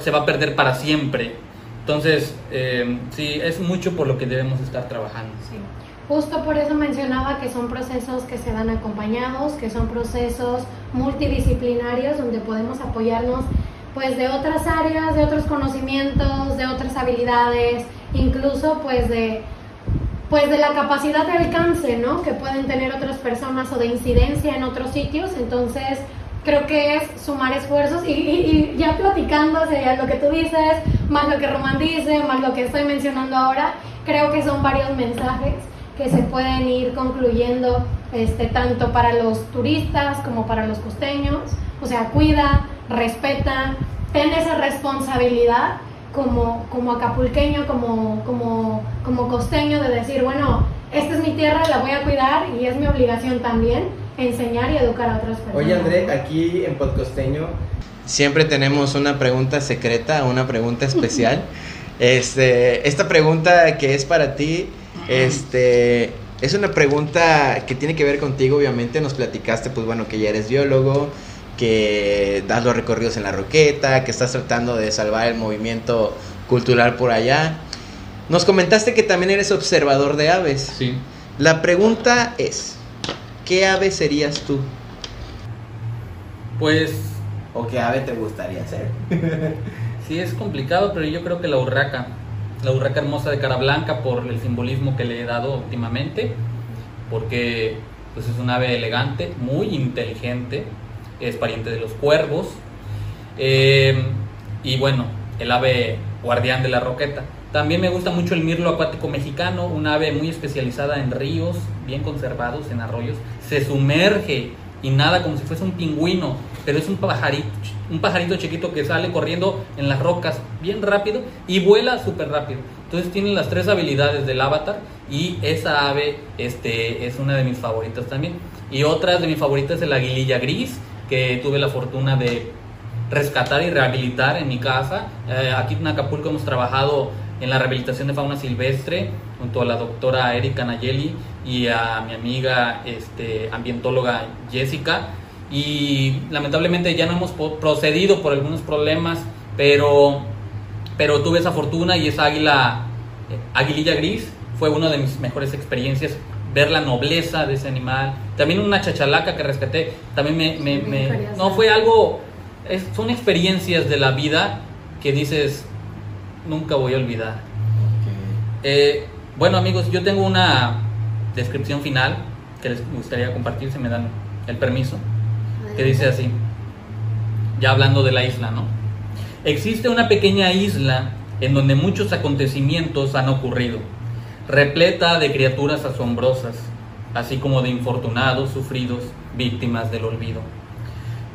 se va a perder para siempre. Entonces, eh, sí, es mucho por lo que debemos estar trabajando. Justo por eso mencionaba que son procesos que se dan acompañados, que son procesos multidisciplinarios donde podemos apoyarnos pues de otras áreas, de otros conocimientos, de otras habilidades, incluso pues de pues de la capacidad de alcance, ¿no? Que pueden tener otras personas o de incidencia en otros sitios. Entonces, creo que es sumar esfuerzos y, y, ya platicando, sería lo que tú dices, más lo que Román dice, más lo que estoy mencionando ahora, creo que son varios mensajes que se pueden ir concluyendo este, tanto para los turistas como para los costeños. O sea, cuida, respeta, responsabilidad como, como acapulqueño, como, como, como costeño, de decir, bueno, esta es mi tierra, la voy a cuidar y es mi obligación también enseñar y educar a otras personas. Oye André, aquí en Podcosteño siempre tenemos una pregunta secreta, una pregunta especial. este, esta pregunta que es para ti, este, es una pregunta que tiene que ver contigo, obviamente. Nos platicaste, pues bueno, que ya eres biólogo, que das los recorridos en la roqueta, que estás tratando de salvar el movimiento cultural por allá. Nos comentaste que también eres observador de aves. Sí. La pregunta es, ¿qué ave serías tú? Pues ¿O qué ave te gustaría ser? sí es complicado, pero yo creo que la urraca, la urraca hermosa de cara blanca por el simbolismo que le he dado últimamente, porque pues es un ave elegante, muy inteligente, es pariente de los cuervos, eh, y bueno, el ave guardián de la roqueta. También me gusta mucho el mirlo acuático mexicano, un ave muy especializada en ríos, bien conservados, en arroyos. Se sumerge y nada como si fuese un pingüino, pero es un pajarito, un pajarito chiquito que sale corriendo en las rocas bien rápido y vuela súper rápido. Entonces tiene las tres habilidades del avatar y esa ave este, es una de mis favoritas también. Y otra de mis favoritas es el aguililla gris, que tuve la fortuna de rescatar y rehabilitar en mi casa. Eh, aquí en Acapulco hemos trabajado en la rehabilitación de fauna silvestre junto a la doctora Erika Nayeli y a mi amiga este, ambientóloga Jessica. Y lamentablemente ya no hemos po- procedido por algunos problemas, pero, pero tuve esa fortuna y esa águila, eh, aguililla gris, fue una de mis mejores experiencias. Ver la nobleza de ese animal. También una chachalaca que rescaté. También me. no, fue algo. es- son experiencias de la vida que dices. Nunca voy a olvidar. Eh, bueno amigos, yo tengo una descripción final que les gustaría compartir si me dan el permiso, que dice así, ya hablando de la isla, ¿no? Existe una pequeña isla en donde muchos acontecimientos han ocurrido, repleta de criaturas asombrosas, así como de infortunados, sufridos, víctimas del olvido,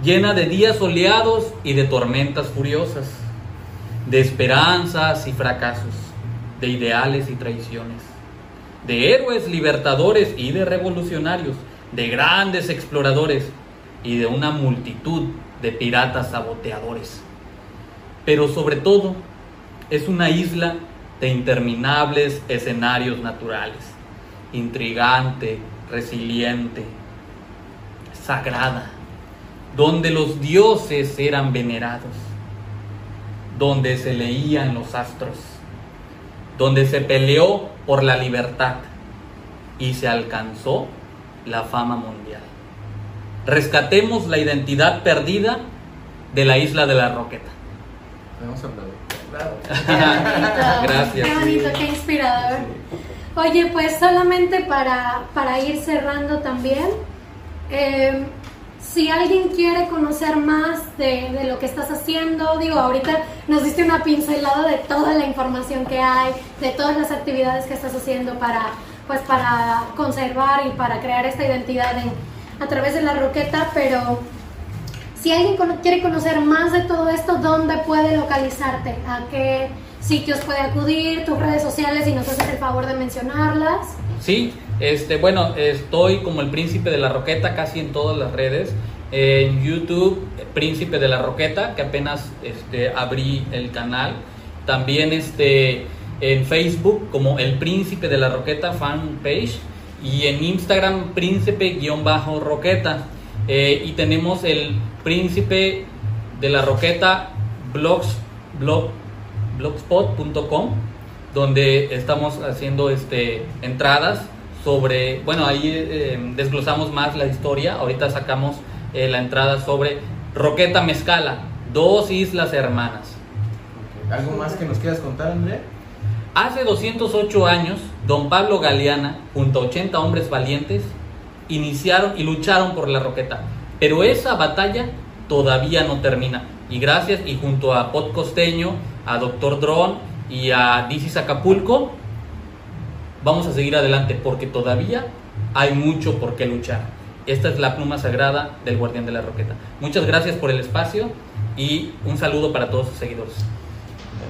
llena de días soleados y de tormentas furiosas, de esperanzas y fracasos, de ideales y traiciones, de héroes libertadores y de revolucionarios, de grandes exploradores y de una multitud de piratas saboteadores. Pero sobre todo es una isla de interminables escenarios naturales, intrigante, resiliente, sagrada, donde los dioses eran venerados, donde se leían los astros, donde se peleó por la libertad y se alcanzó la fama mundial. Rescatemos la identidad perdida de la isla de la Roqueta. Vamos a. Gracias. Qué bonito, qué inspirador. Oye, pues solamente para, para ir cerrando también, eh, si alguien quiere conocer más de, de lo que estás haciendo, digo, ahorita nos diste una pincelada de toda la información que hay, de todas las actividades que estás haciendo para, pues, para conservar y para crear esta identidad en- a través de la roqueta, pero si alguien quiere conocer más de todo esto, ¿dónde puede localizarte? ¿A qué sitios puede acudir? ¿Tus redes sociales? Y nos haces el favor de mencionarlas. Sí, este, bueno, estoy como el príncipe de la roqueta casi en todas las redes. En YouTube, Príncipe de la Roqueta, que apenas este, abrí el canal. También este, en Facebook como El Príncipe de la Roqueta fanpage. Y en Instagram, Príncipe-Roqueta. Eh, y tenemos el Príncipe de la Roqueta blogs, blog, blogspot.com donde estamos haciendo este entradas sobre, bueno, ahí eh, desglosamos más la historia, ahorita sacamos eh, la entrada sobre Roqueta Mezcala, dos islas hermanas. ¿Algo más que nos quieras contar, André? Hace 208 años, don Pablo Galeana, junto a 80 hombres valientes, iniciaron y lucharon por la Roqueta. Pero esa batalla todavía no termina. Y gracias, y junto a Pot Costeño, a Doctor Drone y a Dicis Acapulco, vamos a seguir adelante porque todavía hay mucho por qué luchar. Esta es la pluma sagrada del guardián de la Roqueta. Muchas gracias por el espacio y un saludo para todos sus seguidores.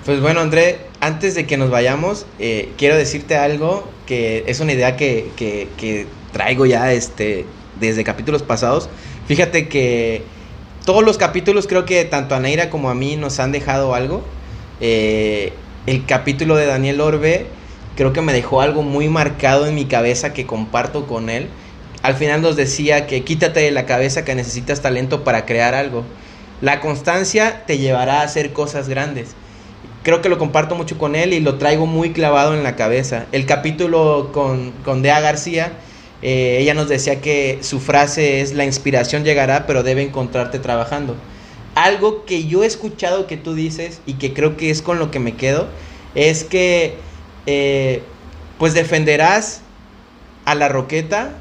Pues bueno, André, antes de que nos vayamos, eh, quiero decirte algo que es una idea que, que, traigo ya este, desde capítulos pasados. Fíjate que todos los capítulos creo que tanto a Neira como a mí nos han dejado algo. Eh, el capítulo de Daniel Orbe creo que me dejó algo muy marcado en mi cabeza que comparto con él. Al final nos decía que quítate de la cabeza que necesitas talento para crear algo. La constancia te llevará a hacer cosas grandes creo que lo comparto mucho con él y lo traigo muy clavado en la cabeza. El capítulo con, con Dea García, eh, ella nos decía que su frase es la inspiración llegará, pero debe encontrarte trabajando. Algo que yo he escuchado que tú dices y que creo que es con lo que me quedo, es que eh, pues defenderás a la roqueta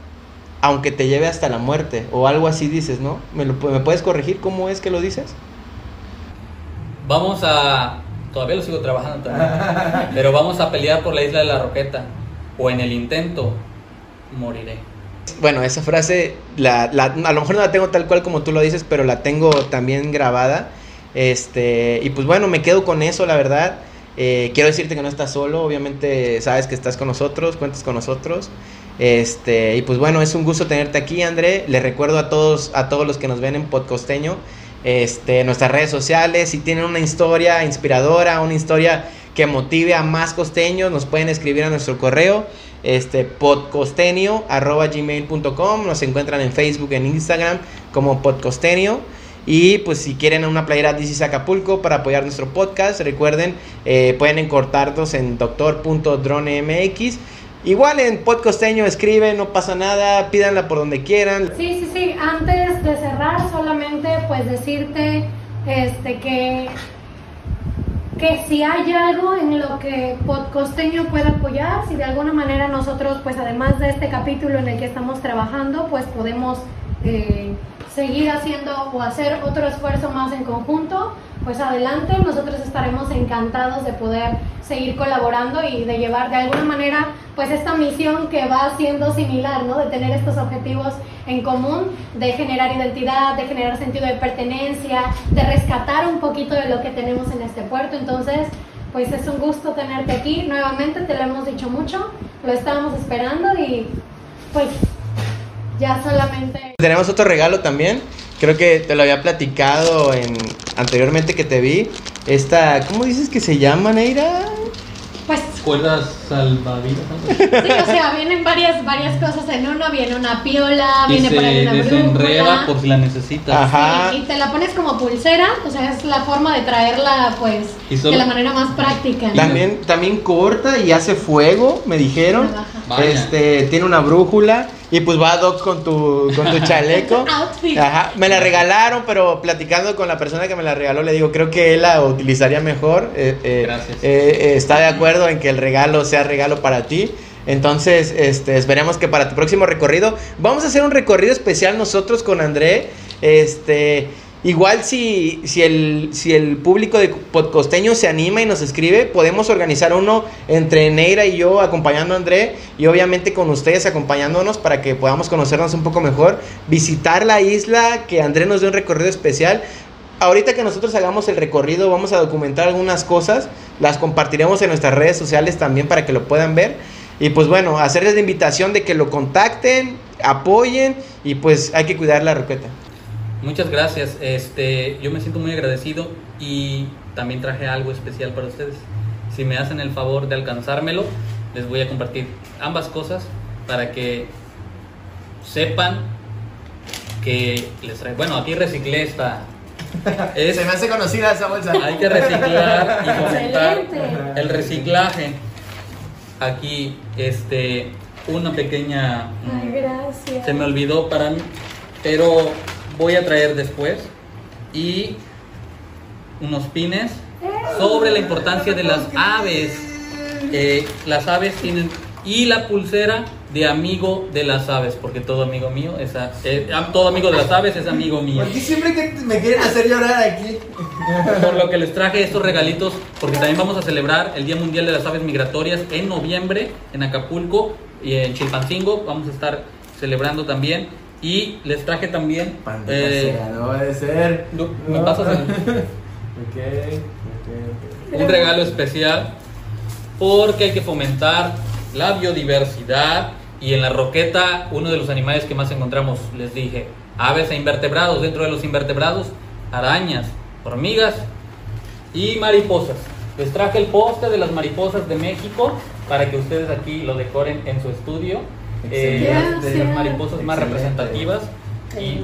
aunque te lleve hasta la muerte o algo así dices, ¿no? ¿Me, lo, ¿Me puedes corregir cómo es que lo dices? Vamos a todavía lo sigo trabajando también. Pero vamos a pelear por la isla de la Roqueta. O en el intento, moriré. Bueno, esa frase, la, la, a lo mejor no la tengo tal cual como tú lo dices, pero la tengo también grabada. Este, y pues bueno, me quedo con eso, la verdad. Eh, quiero decirte que no estás solo, obviamente sabes que estás con nosotros, cuentas con nosotros. Este, y pues bueno, es un gusto tenerte aquí, André. Les recuerdo a todos, a todos los que nos ven en Podcosteño este, nuestras redes sociales. Si tienen una historia inspiradora, una historia que motive a más costeños, nos pueden escribir a nuestro correo, este, podcostenio.gmail.com. Nos encuentran en Facebook, en Instagram como podcostenio. Y pues si quieren una playera DC Acapulco para apoyar nuestro podcast, recuerden, eh, pueden encortarnos en doctor.dronemx Igual en Podcosteño escriben, no pasa nada, pídanla por donde quieran. Sí, sí, sí. Antes de cerrar, solamente pues decirte este que que si hay algo en lo que Podcosteño pueda apoyar, si de alguna manera nosotros, pues además de este capítulo en el que estamos trabajando, pues podemos seguir haciendo o hacer otro esfuerzo más en conjunto, pues adelante, nosotros estaremos encantados de poder seguir colaborando y de llevar de alguna manera pues esta misión que va siendo similar, ¿no? De tener estos objetivos en común, de generar identidad, de generar sentido de pertenencia, de rescatar un poquito de lo que tenemos en este puerto. Entonces, pues es un gusto tenerte aquí nuevamente, te lo hemos dicho mucho, lo estábamos esperando y pues ya solamente... Tenemos otro regalo también, creo que te lo había platicado en anteriormente que te vi. Esta, ¿cómo dices que se llama, Neira? Pues. ¿Cuerdas salvavidas? Sí, o sea, vienen varias, varias cosas en uno. Viene una piola, viene por ahí una brújula. por si la necesitas. Ajá. Sí, y te la pones como pulsera. O sea, es la forma de traerla, pues, de la manera más práctica. También, también corta y hace fuego, me dijeron. Este, tiene una brújula. Y pues va Doc con tu, con tu chaleco. Ajá. Me la regalaron, pero platicando con la persona que me la regaló, le digo, creo que él la utilizaría mejor. Eh, eh, Gracias. Eh, está de acuerdo en que el regalo sea regalo para ti. Entonces, este, esperemos que para tu próximo recorrido, vamos a hacer un recorrido especial nosotros con André. Este, Igual si, si, el, si el público de podcosteño se anima y nos escribe, podemos organizar uno entre Neira y yo acompañando a André y obviamente con ustedes acompañándonos para que podamos conocernos un poco mejor, visitar la isla, que André nos dé un recorrido especial. Ahorita que nosotros hagamos el recorrido vamos a documentar algunas cosas, las compartiremos en nuestras redes sociales también para que lo puedan ver. Y pues bueno, hacerles la invitación de que lo contacten, apoyen y pues hay que cuidar la roqueta. Muchas gracias. Este, yo me siento muy agradecido y también traje algo especial para ustedes. Si me hacen el favor de alcanzármelo, les voy a compartir ambas cosas para que sepan que les trae. Bueno, aquí reciclé esta. Se me hace conocida esa bolsa. Hay que reciclar y fomentar el reciclaje. Aquí, este, una pequeña. Ay, gracias. Se me olvidó para mí, pero voy a traer después y unos pines sobre la importancia de las aves. Eh, las aves tienen y la pulsera de amigo de las aves, porque todo amigo mío es eh, todo amigo de las aves es amigo mío. Porque siempre que me quieren hacer llorar aquí. Por lo que les traje estos regalitos, porque también vamos a celebrar el Día Mundial de las Aves Migratorias en noviembre en Acapulco y en Chilpancingo. Vamos a estar celebrando también Y les traje también... Eh, sea, no ser. no, me No. pasas el- Ok, ok, ok. un regalo especial porque hay que fomentar la biodiversidad y en la roqueta uno de los animales que más encontramos, les dije, aves e invertebrados, dentro de los invertebrados, arañas, hormigas y mariposas. Les traje el poste de las mariposas de México para que ustedes aquí lo decoren en su estudio. Eh, de las mariposas más Excelente. representativas y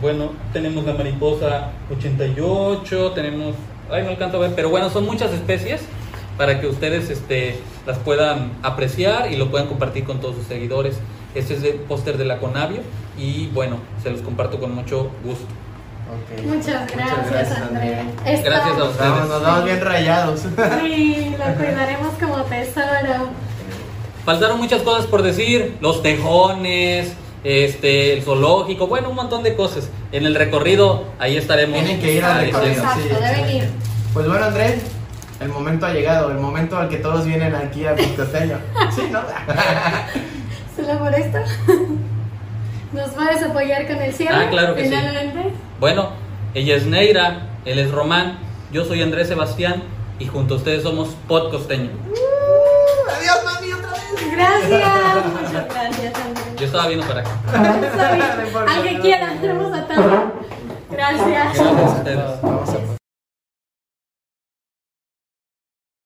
bueno, tenemos la mariposa 88, tenemos, ay no alcanzo a ver, pero bueno, son muchas especies para que ustedes este, las puedan apreciar y lo puedan compartir con todos sus seguidores. Este es el póster de la Conavio y bueno, se los comparto con mucho gusto. Ok. Muchas gracias, André. Esta- Gracias a ustedes. Nos vamos bien rayados. Sí, lo cuidaremos como tesoro. Faltaron muchas cosas por decir, los tejones, este, el zoológico, bueno, un montón de cosas. En el recorrido, ahí estaremos. Tienen que ir al recorrido. Exacto, sí, deben sí. ir. Pues bueno, Andrés, el momento ha llegado, el momento al que todos vienen aquí a Costeño. Sí, ¿no? ¿Solo por esto? ¿Nos puedes apoyar con el cierre? Ah, claro que sí. finalmente? Bueno, ella es Neira, él es Román, yo soy Andrés Sebastián y junto a ustedes somos Pod Costeño. Gracias, muchas gracias, André. Yo estaba viendo para acá. Está bien. Al que quiera, tenemos a todos. Gracias. Gracias a ustedes.